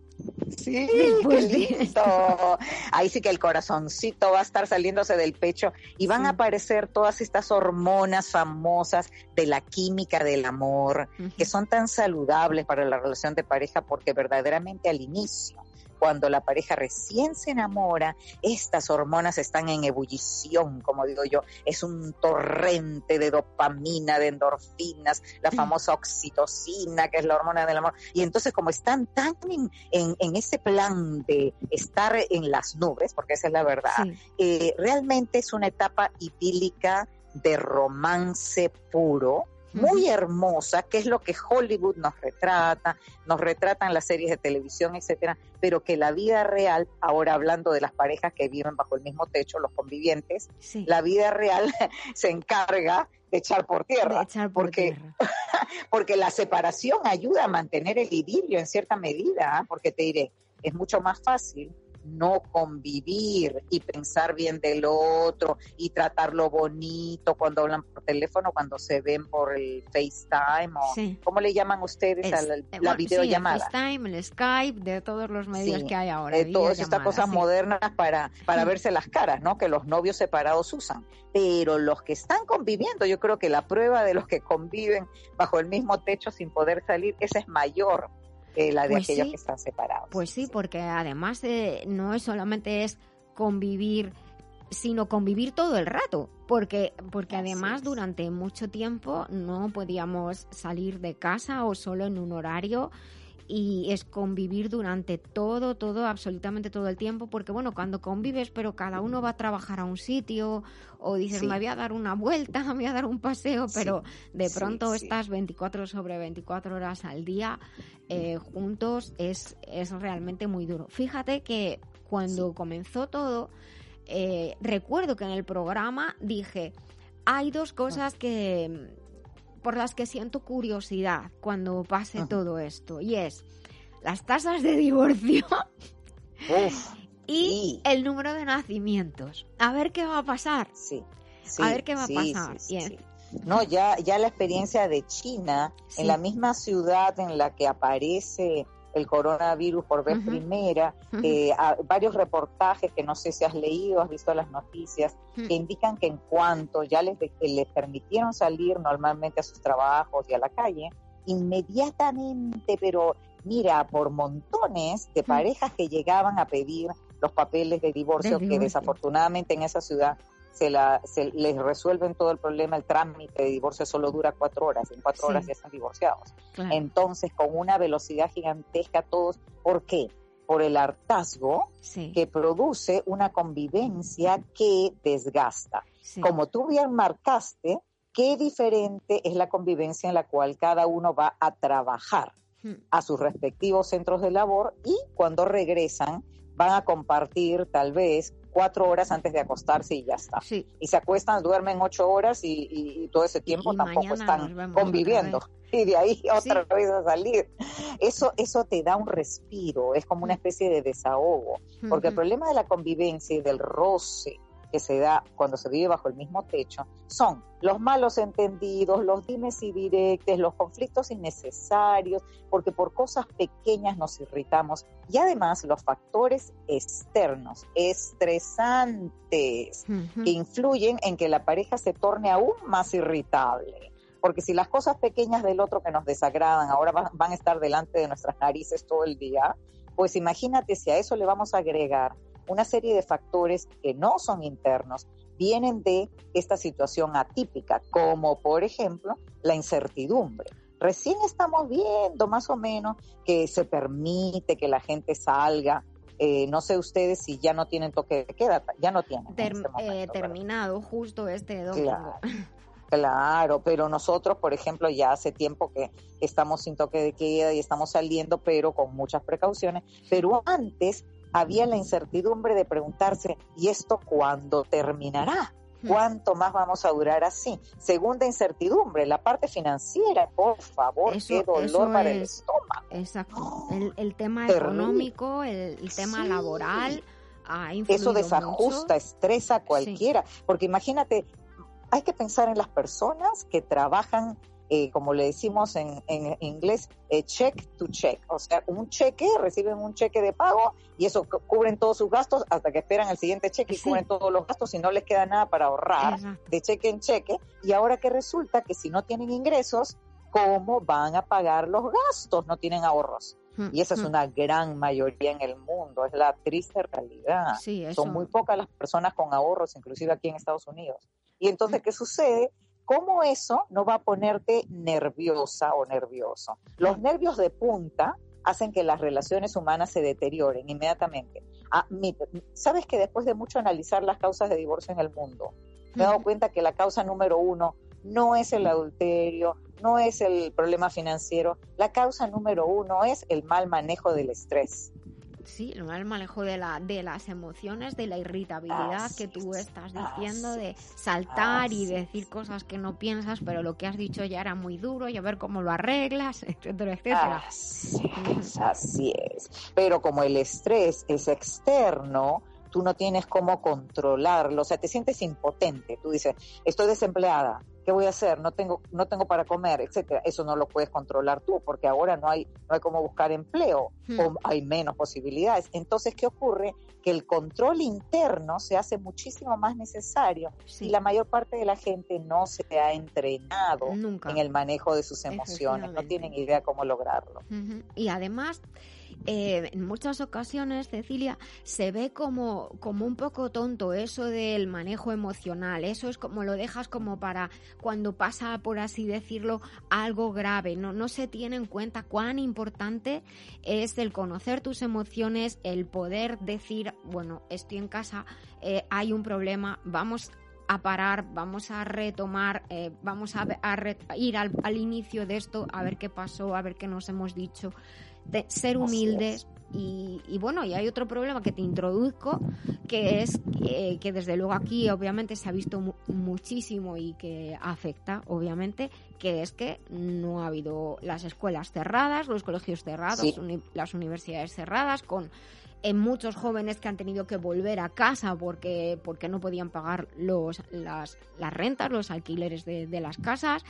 Sí, qué lindo. Ahí sí que el corazoncito va a estar saliéndose del pecho y van a aparecer todas estas hormonas famosas de la química del amor, que son tan saludables para la relación de pareja porque verdaderamente al inicio cuando la pareja recién se enamora, estas hormonas están en ebullición, como digo yo, es un torrente de dopamina, de endorfinas, la famosa oxitocina, que es la hormona del amor. Y entonces como están tan en, en, en ese plan de estar en las nubes, porque esa es la verdad, eh, realmente es una etapa idílica de romance puro, muy hermosa, que es lo que Hollywood nos retrata, nos retratan las series de televisión, etcétera, pero que la vida real, ahora hablando de las parejas que viven bajo el mismo techo, los convivientes, Sí. la vida real se encarga de echar por tierra, echar por porque tierra. porque la separación ayuda a mantener el idilio en cierta medida, ¿ah? porque te diré, es mucho más fácil no convivir y pensar bien del otro y tratarlo bonito cuando hablan por teléfono, cuando se ven por el FaceTime o Sí. ¿cómo le llaman ustedes a Es- la, eh, la bueno, videollamada? Sí, el FaceTime, el Skype, de todos los medios Sí, que hay ahora. de todas estas cosas modernas para, para verse las caras, ¿no? Que los novios separados usan. Pero los que están conviviendo, yo creo que la prueba de los que conviven bajo el mismo techo sin poder salir, esa es mayor. La de Pues aquellos sí. que están separados. Pues sí, porque además eh, no es solamente es convivir, sino convivir todo el rato, porque porque Así además es. durante mucho tiempo no podíamos salir de casa o solo en un horario y es convivir durante todo, todo, absolutamente todo el tiempo, porque bueno, cuando convives, pero cada uno va a trabajar a un sitio o dices, Sí. me voy a dar una vuelta, me voy a dar un paseo, Sí, pero de pronto sí. estás 24 sobre 24 horas al día eh, juntos, es, es realmente muy duro. Fíjate que cuando comenzó todo, eh, recuerdo que en el programa dije, hay dos cosas que por las que siento curiosidad cuando pase Ajá. todo esto y es las tasas de divorcio Uf, y Sí. el número de nacimientos. A ver qué va a pasar. sí, sí, A ver qué va a pasar. Bien. No, ya, ya la experiencia de China, en la misma ciudad en la que aparece el coronavirus por vez primera, eh, a- varios reportajes que no sé si has leído, has visto las noticias, que indican que en cuanto ya les, que les permitieron salir normalmente a sus trabajos y a la calle, inmediatamente, pero mira, por montones de parejas que llegaban a pedir los papeles de divorcio, De que desafortunadamente en esa ciudad se, la, se les resuelven todo el problema, el trámite de divorcio solo dura cuatro horas, en cuatro Sí. horas ya están divorciados. Claro. Entonces, con una velocidad gigantesca todos, ¿por qué? Por el hartazgo Sí, que produce una convivencia que desgasta. sí. Como tú bien marcaste, qué diferente es la convivencia en la cual cada uno va a trabajar Mm. a sus respectivos centros de labor y cuando regresan van a compartir tal vez cuatro horas antes de acostarse y ya está. Sí, Y se acuestan, duermen ocho horas y, y- y todo ese tiempo Y tampoco están conviviendo. Y de ahí otra Sí. vez a salir. Eso, eso te da un respiro, es como una Mm. especie de desahogo. Porque el problema de la convivencia y del roce que se da cuando se vive bajo el mismo techo son los malos entendidos, los dimes y directes, los conflictos innecesarios, porque por cosas pequeñas nos irritamos y además los factores externos, estresantes, que influyen en que la pareja se torne aún más irritable. Porque si las cosas pequeñas del otro que nos desagradan ahora va- van a estar delante de nuestras narices todo el día, pues imagínate si a eso le vamos a agregar una serie de factores que no son internos, vienen de esta situación atípica, como por ejemplo la incertidumbre. Recién estamos viendo más o menos que se permite que la gente salga. Eh, no sé ustedes si ya no tienen toque de queda, ya no tienen. Term- este momento, eh, ¿verdad? terminado justo este domingo. Claro. Claro, pero nosotros, por ejemplo, ya hace tiempo que estamos sin toque de queda y estamos saliendo, pero con muchas precauciones. Pero antes había la incertidumbre de preguntarse, ¿y esto cuándo terminará? Hmm. ¿Cuánto más vamos a durar así? Segunda incertidumbre, la parte financiera, por favor, Eso- qué dolor para el es- estómago. Exacto. El, el tema Terrible. económico, el, el tema Sí. laboral ha Eso desajusta, mucho. estresa a cualquiera, porque imagínate, hay que pensar en las personas que trabajan, eh, como le decimos en, en inglés, eh, check to check, o sea, un cheque, reciben un cheque de pago y eso cu- cubren todos sus gastos hasta que esperan el siguiente cheque y Sí. cubren todos los gastos y no les queda nada para ahorrar de cheque en cheque. Y ahora que resulta que si no tienen ingresos, ¿cómo van a pagar los gastos? No tienen ahorros. Y esa es Ujú. una gran mayoría en el mundo, es la triste realidad. Sí. Son muy pocas las personas con ahorros, inclusive aquí en Estados Unidos. Y entonces, ¿qué sucede? ¿Cómo eso no va a ponerte nerviosa o nervioso? Los nervios de punta hacen que las relaciones humanas se deterioren inmediatamente. Ah, mi- ¿Sabes que después de mucho analizar las causas de divorcio en el mundo, me he dado cuenta que la causa número uno no es el adulterio, no es el problema financiero, la causa número uno es el mal manejo del estrés. Sí, el mal manejo de, la, de las emociones, de la irritabilidad que tú es, estás diciendo, de saltar y decir cosas que no piensas, pero lo que has dicho ya era muy duro y a ver cómo lo arreglas, etcétera, etcétera. Así es, así es. Pero como el estrés es externo, tú no tienes cómo controlarlo, o sea, te sientes impotente. Tú dices, estoy desempleada, ¿qué voy a hacer? No tengo, no tengo para comer, etcétera. Eso no lo puedes controlar tú, porque ahora no hay, no hay cómo buscar empleo Hmm. o hay menos posibilidades. Entonces, ¿qué ocurre? Que el control interno se hace muchísimo más necesario Sí. y la mayor parte de la gente no se ha entrenado Nunca. en el manejo de sus emociones, no tienen idea cómo lograrlo. Y además, eh, en muchas ocasiones, Cecilia, se ve como, como un poco tonto eso del manejo emocional. Eso es como lo dejas como para cuando pasa, por así decirlo, algo grave. No, no se tiene en cuenta cuán importante es el conocer tus emociones, el poder decir, bueno, estoy en casa, eh, hay un problema, vamos a parar, vamos a retomar, eh, vamos a, a re- ir al inicio de esto, a ver qué pasó, a ver qué nos hemos dicho, de ser humildes. Y, y bueno, y hay otro problema que te introduzco, que es eh, que desde luego aquí obviamente se ha visto mu- muchísimo y que afecta, obviamente, que es que no ha habido las escuelas cerradas, los colegios cerrados, Sí. uni- las universidades cerradas, con en muchos jóvenes que han tenido que volver a casa porque, porque no podían pagar los, las, las rentas, los alquileres de, de las casas.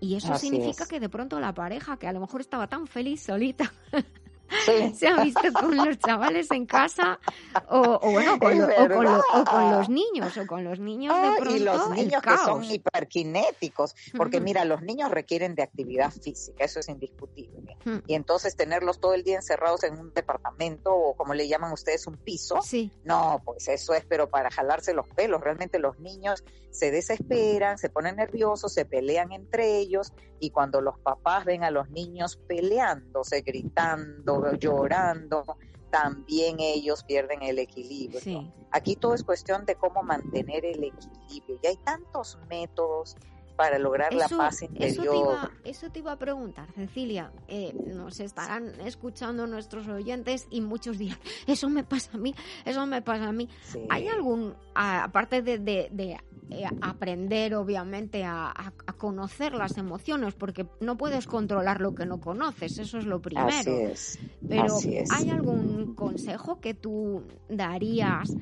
Y eso Así significa es. que de pronto la pareja, que a lo mejor estaba tan feliz solita, Sí. se ha visto con los chavales en casa o, o bueno, con o, con lo- o con verdad. los niños, o con los niños de Ah, pronto y los niños que son hiperkinéticos, porque mira, los niños requieren de actividad física, eso es indiscutible. Y entonces tenerlos todo el día encerrados en un departamento o como le llaman ustedes un piso, Sí, no, pues eso es, pero para jalarse los pelos, realmente los niños se desesperan, se ponen nerviosos, se pelean entre ellos y cuando los papás ven a los niños peleándose, gritando, llorando, también ellos pierden el equilibrio. sí. Aquí todo es cuestión de cómo mantener el equilibrio. Y hay tantos métodos para lograr la Eso, paz eso, interior. te iba, eso te iba a preguntar, Cecilia. Eh, nos estarán escuchando nuestros oyentes y muchos dirán, eso me pasa a mí, eso me pasa a mí. Sí. ¿Hay algún, aparte de, de- de, eh, aprender obviamente a, a- a conocer las emociones, porque no puedes controlar lo que no conoces, eso es lo primero. Así es. Pero así es. ¿hay algún consejo que tú darías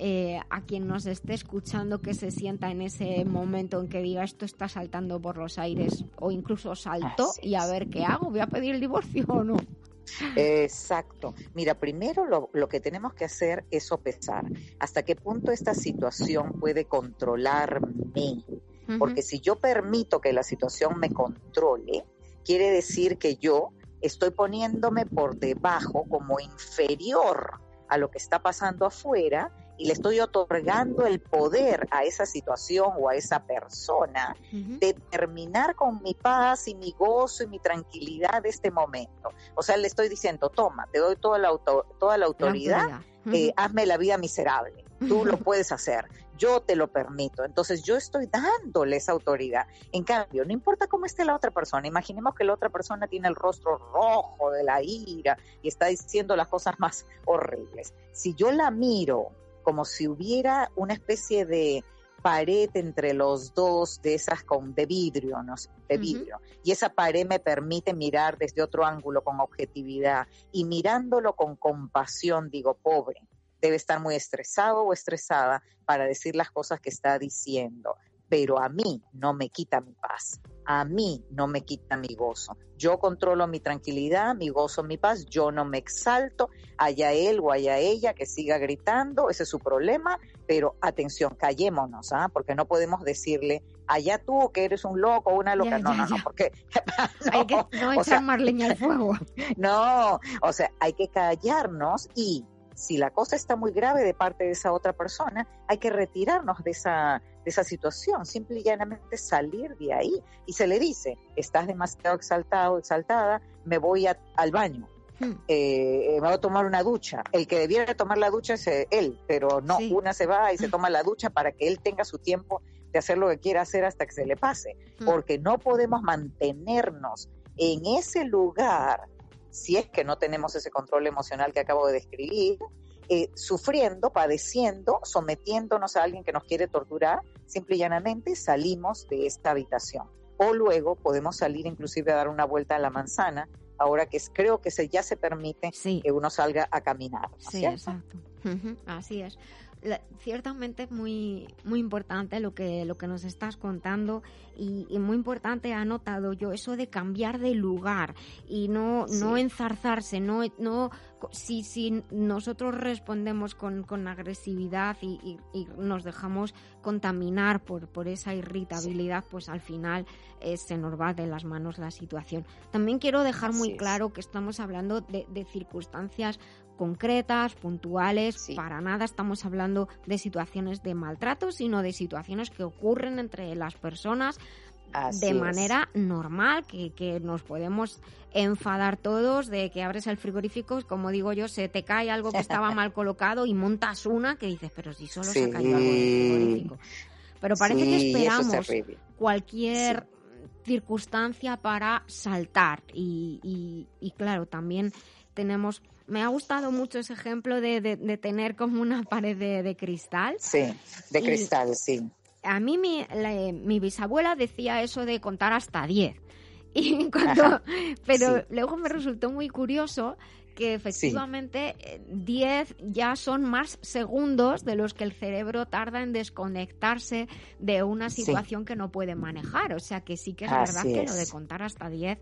eh, a quien nos esté escuchando que se sienta en ese momento en que diga esto está saltando por los aires o incluso saltó Así y a ver qué hago? ¿Voy a pedir el divorcio o no? Exacto. Mira, primero lo, lo que tenemos que hacer es sopesar hasta qué punto esta situación puede controlarme. Porque si yo permito que la situación me controle, quiere decir que yo estoy poniéndome por debajo como inferior a lo que está pasando afuera y le estoy otorgando el poder a esa situación o a esa persona de terminar con mi paz y mi gozo y mi tranquilidad de este momento. O sea, le estoy diciendo, toma, te doy toda la, auto- toda la La autoridad, eh, hazme la vida miserable, tú lo puedes hacer, yo te lo permito. Entonces yo estoy dándole esa autoridad. En cambio, no importa cómo esté la otra persona, imaginemos que la otra persona tiene el rostro rojo de la ira y está diciendo las cosas más horribles. Si yo la miro como si hubiera una especie de pared entre los dos de esas con de vidrio, ¿no? de vidrio. Y esa pared me permite mirar desde otro ángulo con objetividad y mirándolo con compasión, digo, pobre, debe estar muy estresado o estresada para decir las cosas que está diciendo, pero a mí no me quita mi paz, a mí no me quita mi gozo. Yo controlo mi tranquilidad, mi gozo, mi paz, yo no me exalto, haya él o haya ella que siga gritando, ese es su problema, pero atención, callémonos, ¿ah? porque no podemos decirle, allá tú que eres un loco o una loca, Ya, no, ya, no, no, porque Hay que no echar más leña al fuego. no, o sea, hay que callarnos y si la cosa está muy grave de parte de esa otra persona, hay que retirarnos de esa, de esa situación, simple y llanamente salir de ahí. Y se le dice, estás demasiado exaltado, exaltada, me voy a- al baño, Hmm. eh, me voy a tomar una ducha. El que debiera tomar la ducha es eh, él, pero no, Sí. una se va y se toma la ducha para que él tenga su tiempo de hacer lo que quiera hacer hasta que se le pase, Hmm. porque no podemos mantenernos en ese lugar si es que no tenemos ese control emocional que acabo de describir, eh, sufriendo, padeciendo, sometiéndonos a alguien que nos quiere torturar, simple y llanamente salimos de esta habitación. O luego podemos salir inclusive a dar una vuelta a la manzana, ahora que es- creo que se, ya se permite Sí. que uno salga a caminar. ¿no es Sí, cierto? exacto. Así es. Ciertamente es muy, muy importante lo que, lo que nos estás contando y, muy importante ha notado yo eso de cambiar de lugar y no, no enzarzarse, no, no si, si nosotros respondemos con, con agresividad y, nos dejamos contaminar por, por esa irritabilidad, pues al final eh, se nos va de las manos la situación. También quiero dejar muy claro que estamos hablando de, de circunstancias concretas, puntuales, para nada estamos hablando de situaciones de maltrato, sino de situaciones que ocurren entre las personas de manera normal, que, que, nos podemos enfadar todos de que abres el frigorífico, como digo yo, se te cae algo que estaba mal colocado y montas una que dices, pero si solo se ha caído algo del frigorífico. Pero parece que esperamos cualquier circunstancia para saltar. Y, y, y claro, también tenemos me ha gustado mucho ese ejemplo de, de, tener como una pared de, cristal. Sí, de cristal, sí. A mí mi, mi, bisabuela decía eso de contar hasta 10. Y cuando, pero luego me resultó muy curioso que efectivamente 10 ya son más segundos de los que el cerebro tarda en desconectarse de una situación que no puede manejar. O sea que sí que es verdad que lo de contar hasta 10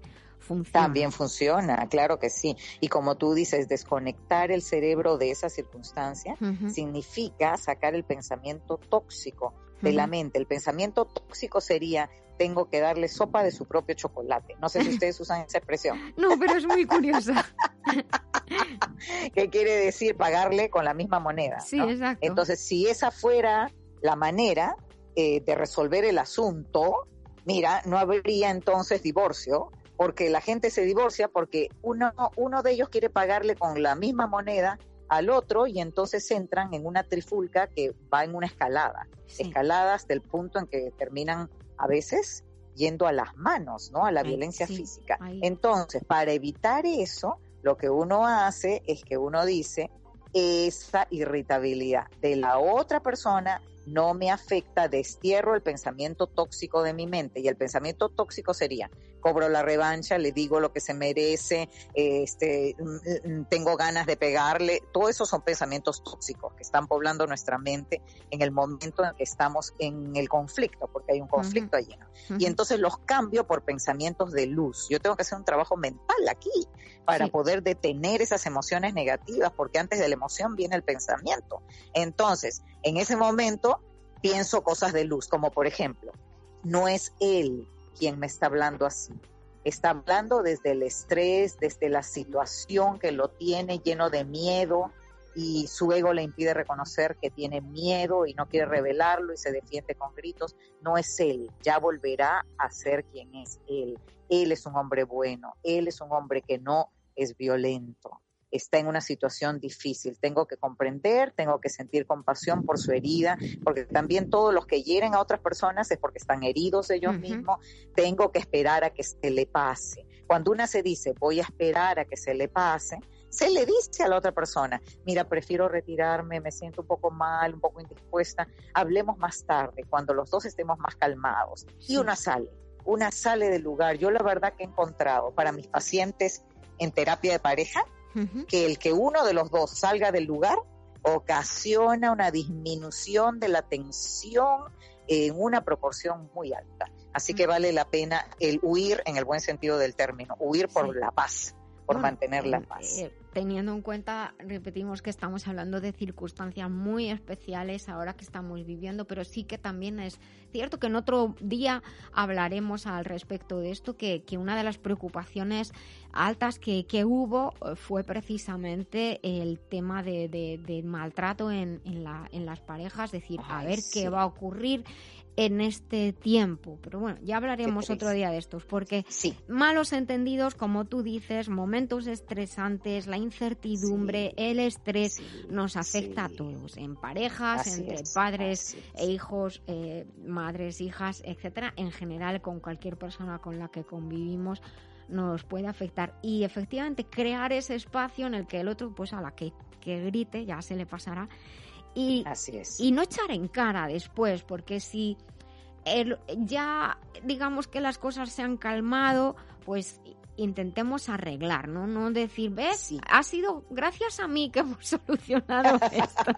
también funciona, claro que sí. Y como tú dices, desconectar el cerebro de esa circunstancia significa sacar el pensamiento tóxico de la mente. El pensamiento tóxico sería tengo que darle sopa de su propio chocolate. No sé si ustedes usan esa expresión. No, pero es muy curiosa. ¿Qué quiere decir pagarle con la misma moneda? Sí, exacto. Entonces, si esa fuera la manera eh, de resolver el asunto, mira, no habría entonces divorcio, porque la gente se divorcia porque uno, uno de ellos quiere pagarle con la misma moneda al otro y entonces entran en una trifulca que va en una escalada, escalada hasta el punto en que terminan a veces yendo a las manos, ¿no? A la violencia física. Entonces, para evitar eso, lo que uno hace es que uno dice, esa irritabilidad de la otra persona no me afecta, destierro el pensamiento tóxico de mi mente. Y el pensamiento tóxico sería, cobro la revancha, le digo lo que se merece, este, mm, mm, tengo ganas de pegarle. Todo eso son pensamientos tóxicos que están poblando nuestra mente en el momento en que estamos en el conflicto, porque hay un conflicto allí. Y entonces los cambio por pensamientos de luz. Yo tengo que hacer un trabajo mental aquí para poder detener esas emociones negativas, porque antes de la emoción viene el pensamiento. Entonces, en ese momento pienso cosas de luz, como por ejemplo, no es él quien me está hablando así. Está hablando desde el estrés, desde la situación que lo tiene lleno de miedo y su ego le impide reconocer que tiene miedo y no quiere revelarlo y se defiende con gritos. No es él, ya volverá a ser quien es él. Él es un hombre bueno, él es un hombre que no es violento está en una situación difícil. Tengo que comprender, tengo que sentir compasión por su herida, porque también todos los que hieren a otras personas es porque están heridos ellos mismos. Tengo que esperar a que se le pase. Cuando una se dice, voy a esperar a que se le pase, se le dice a la otra persona, mira, prefiero retirarme, me siento un poco mal, un poco indispuesta, hablemos más tarde, cuando los dos estemos más calmados. Y una sale, una sale del lugar. Yo la verdad que he encontrado para mis pacientes en terapia de pareja, que el que uno de los dos salga del lugar ocasiona una disminución de la tensión en una proporción muy alta. Así que vale la pena el huir en el buen sentido del término, huir por la paz, por mantener la paz. Teniendo en cuenta, repetimos que estamos hablando de circunstancias muy especiales ahora que estamos viviendo, pero sí que también es cierto que en otro día hablaremos al respecto de esto, que, que una de las preocupaciones altas que, que, hubo eh, fue precisamente el tema de, de, maltrato en, en, la, en, las parejas, es decir, a ver qué va a ocurrir en este tiempo. Pero bueno, ya hablaremos otro día de estos, porque malos entendidos, como tú dices, momentos estresantes, la incertidumbre, el estrés, nos afecta a todos, en parejas, entre padres e hijos, eh, madres, hijas, etcétera, en general con cualquier persona con la que convivimos nos puede afectar. Y efectivamente crear ese espacio en el que el otro pues a la que, que grite ya se le pasará y, y no echar en cara después, porque si ya digamos que las cosas se han calmado, pues intentemos arreglar, ¿no? No decir, ves, ha sido gracias a mí que hemos solucionado esto.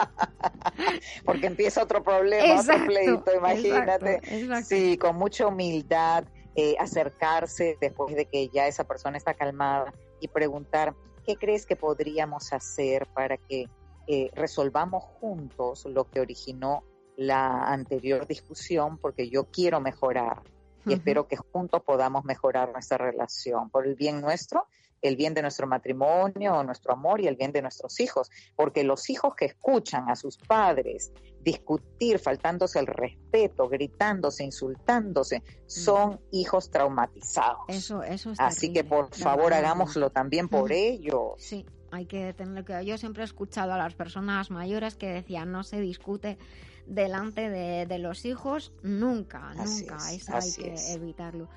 Porque empieza otro problema, otro pleito, imagínate. Sí, con mucha humildad, eh, acercarse después de que ya esa persona está calmada y preguntar, ¿qué crees que podríamos hacer para que eh, resolvamos juntos lo que originó la anterior discusión? Porque yo quiero mejorar y espero que juntos podamos mejorar nuestra relación por el bien nuestro el bien de nuestro matrimonio, nuestro amor y el bien de nuestros hijos, porque los hijos que escuchan a sus padres discutir, faltándose el respeto, gritándose, insultándose, son hijos traumatizados. Eso, eso es Así que por favor hagámoslo también por ellos. Sí, hay que tener que yo siempre he escuchado a las personas mayores que decían no se discute delante de, los hijos, nunca, nunca. Eso hay que evitarlo.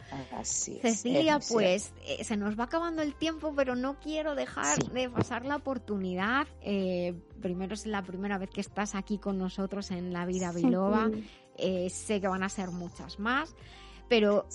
Cecilia, pues eh, se nos va acabando el tiempo, pero no quiero dejar de pasar la oportunidad. Eh, primero es la primera vez que estás aquí con nosotros en La Vida Biloba. Eh, sé que van a ser muchas más, pero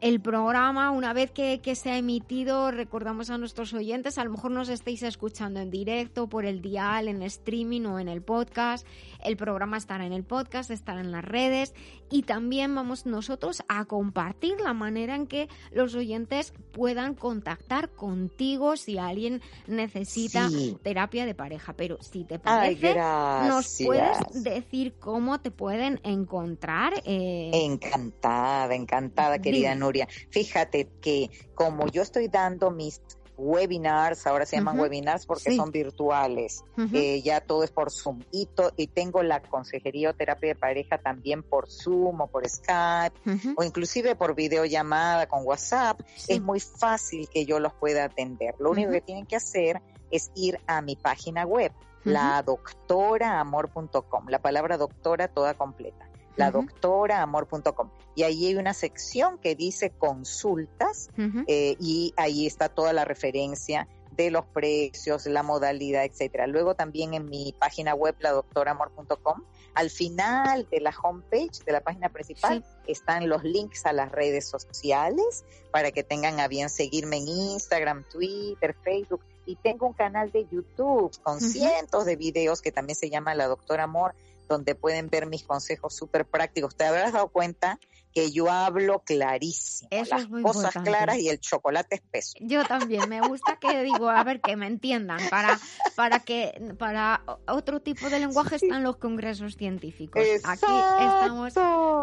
el programa, una vez que, se ha emitido, recordamos a nuestros oyentes, a lo mejor nos estáis escuchando en directo, por el dial, en streaming o en el podcast. El programa estará en el podcast, estará en las redes y también vamos nosotros a compartir la manera en que los oyentes puedan contactar contigo si alguien necesita terapia de pareja. Pero si te parece, nos puedes decir cómo te pueden encontrar. Eh, encantada, encantada, querida Nuria. Fíjate que como yo estoy dando mis webinars, ahora se llaman webinars porque son virtuales, eh, ya todo es por Zoom y, y, tengo la consejería o terapia de pareja también por Zoom o por Skype o inclusive por videollamada con WhatsApp, es muy fácil que yo los pueda atender. Lo único que tienen que hacer es ir a mi página web, la doctoraamor.com, la palabra doctora toda completa la doctora amor.com. Y ahí hay una sección que dice consultas eh, y ahí está toda la referencia de los precios, la modalidad, etcétera. Luego también en mi página web, la doctoramor.com, al final de la homepage de la página principal están los links a las redes sociales para que tengan a bien seguirme en Instagram, Twitter, Facebook. Y tengo un canal de YouTube con cientos de videos que también se llama La Doctora Amor donde pueden ver mis consejos súper prácticos. Te habrás dado cuenta que yo hablo clarísimo, las cosas claras y el chocolate espeso. Yo también, me gusta que digo, a ver, que me entiendan, para, para que, para otro tipo de lenguaje están los congresos científicos. Aquí estamos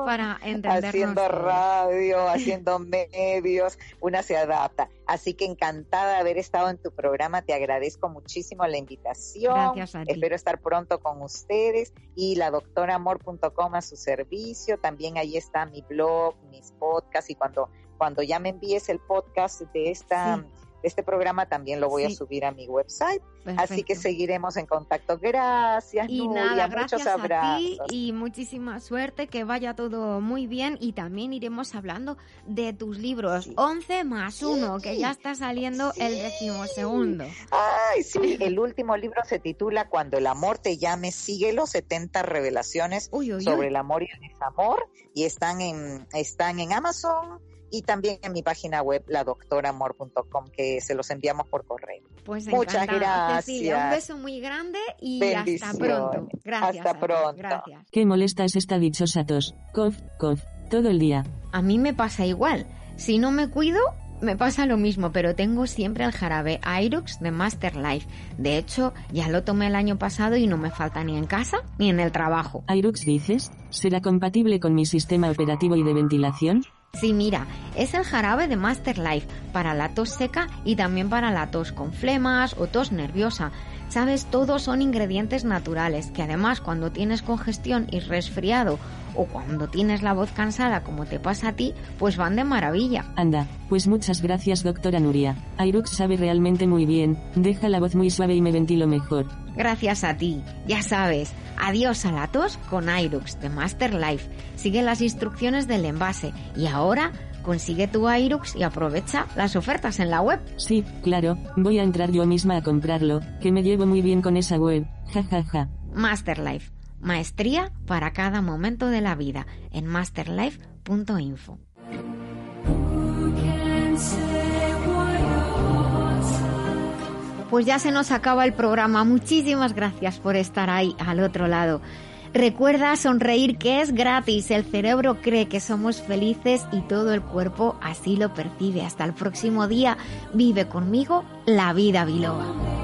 para entendernos. Haciendo radio, haciendo medios, una se adapta. Así que encantada de haber estado en tu programa, te agradezco muchísimo la invitación. Gracias a ti. Espero estar pronto con ustedes y la doctoramor.com a su servicio. También ahí está mi blog, mis podcasts y cuando, cuando ya me envíes el podcast de esta este programa también lo voy a subir a mi website. Así que seguiremos en contacto. Gracias, y nada, gracias muchos abrazos. A ti y muchísima suerte, que vaya todo muy bien. Y también iremos hablando de tus libros. 11 más 1, que ya está saliendo el decimosegundo. Ay, sí, el último libro se titula Cuando el amor te llame, síguelo, 70 revelaciones sobre el amor y el desamor. Y están en, están en Amazon y también en mi página web, ladoctoramor.com, que se los enviamos por correo. Pues Muchas gracias. un beso muy grande y hasta pronto. Gracias. Hasta pronto. Gracias. Qué molesta es esta dichosa tos. Cof, cof, todo el día. A mí me pasa igual. Si no me cuido, me pasa lo mismo, pero tengo siempre el jarabe Irux de Master Life. De hecho, ya lo tomé el año pasado y no me falta ni en casa ni en el trabajo. ¿Irux dices? ¿Será compatible con mi sistema operativo y de ventilación? Sí, mira, es el jarabe de Master Life para la tos seca y también para la tos con flemas o tos nerviosa. Sabes, todos son ingredientes naturales que además cuando tienes congestión y resfriado o cuando tienes la voz cansada como te pasa a ti, pues van de maravilla. Anda, pues muchas gracias doctora Nuria. Airux sabe realmente muy bien, deja la voz muy suave y me ventilo mejor. Gracias a ti, ya sabes, adiós a la tos con Airux de Master Life. Sigue las instrucciones del envase y ahora consigue tu Airux y aprovecha las ofertas en la web. Sí, claro, voy a entrar yo misma a comprarlo, que me llevo muy bien con esa web. Ja ja ja. Masterlife, maestría para cada momento de la vida en masterlife.info. pues ya se nos acaba el programa. Muchísimas gracias por estar ahí al otro lado. Recuerda sonreír que es gratis. El cerebro cree que somos felices y todo el cuerpo así lo percibe. Hasta el próximo día. Vive conmigo la vida biloba.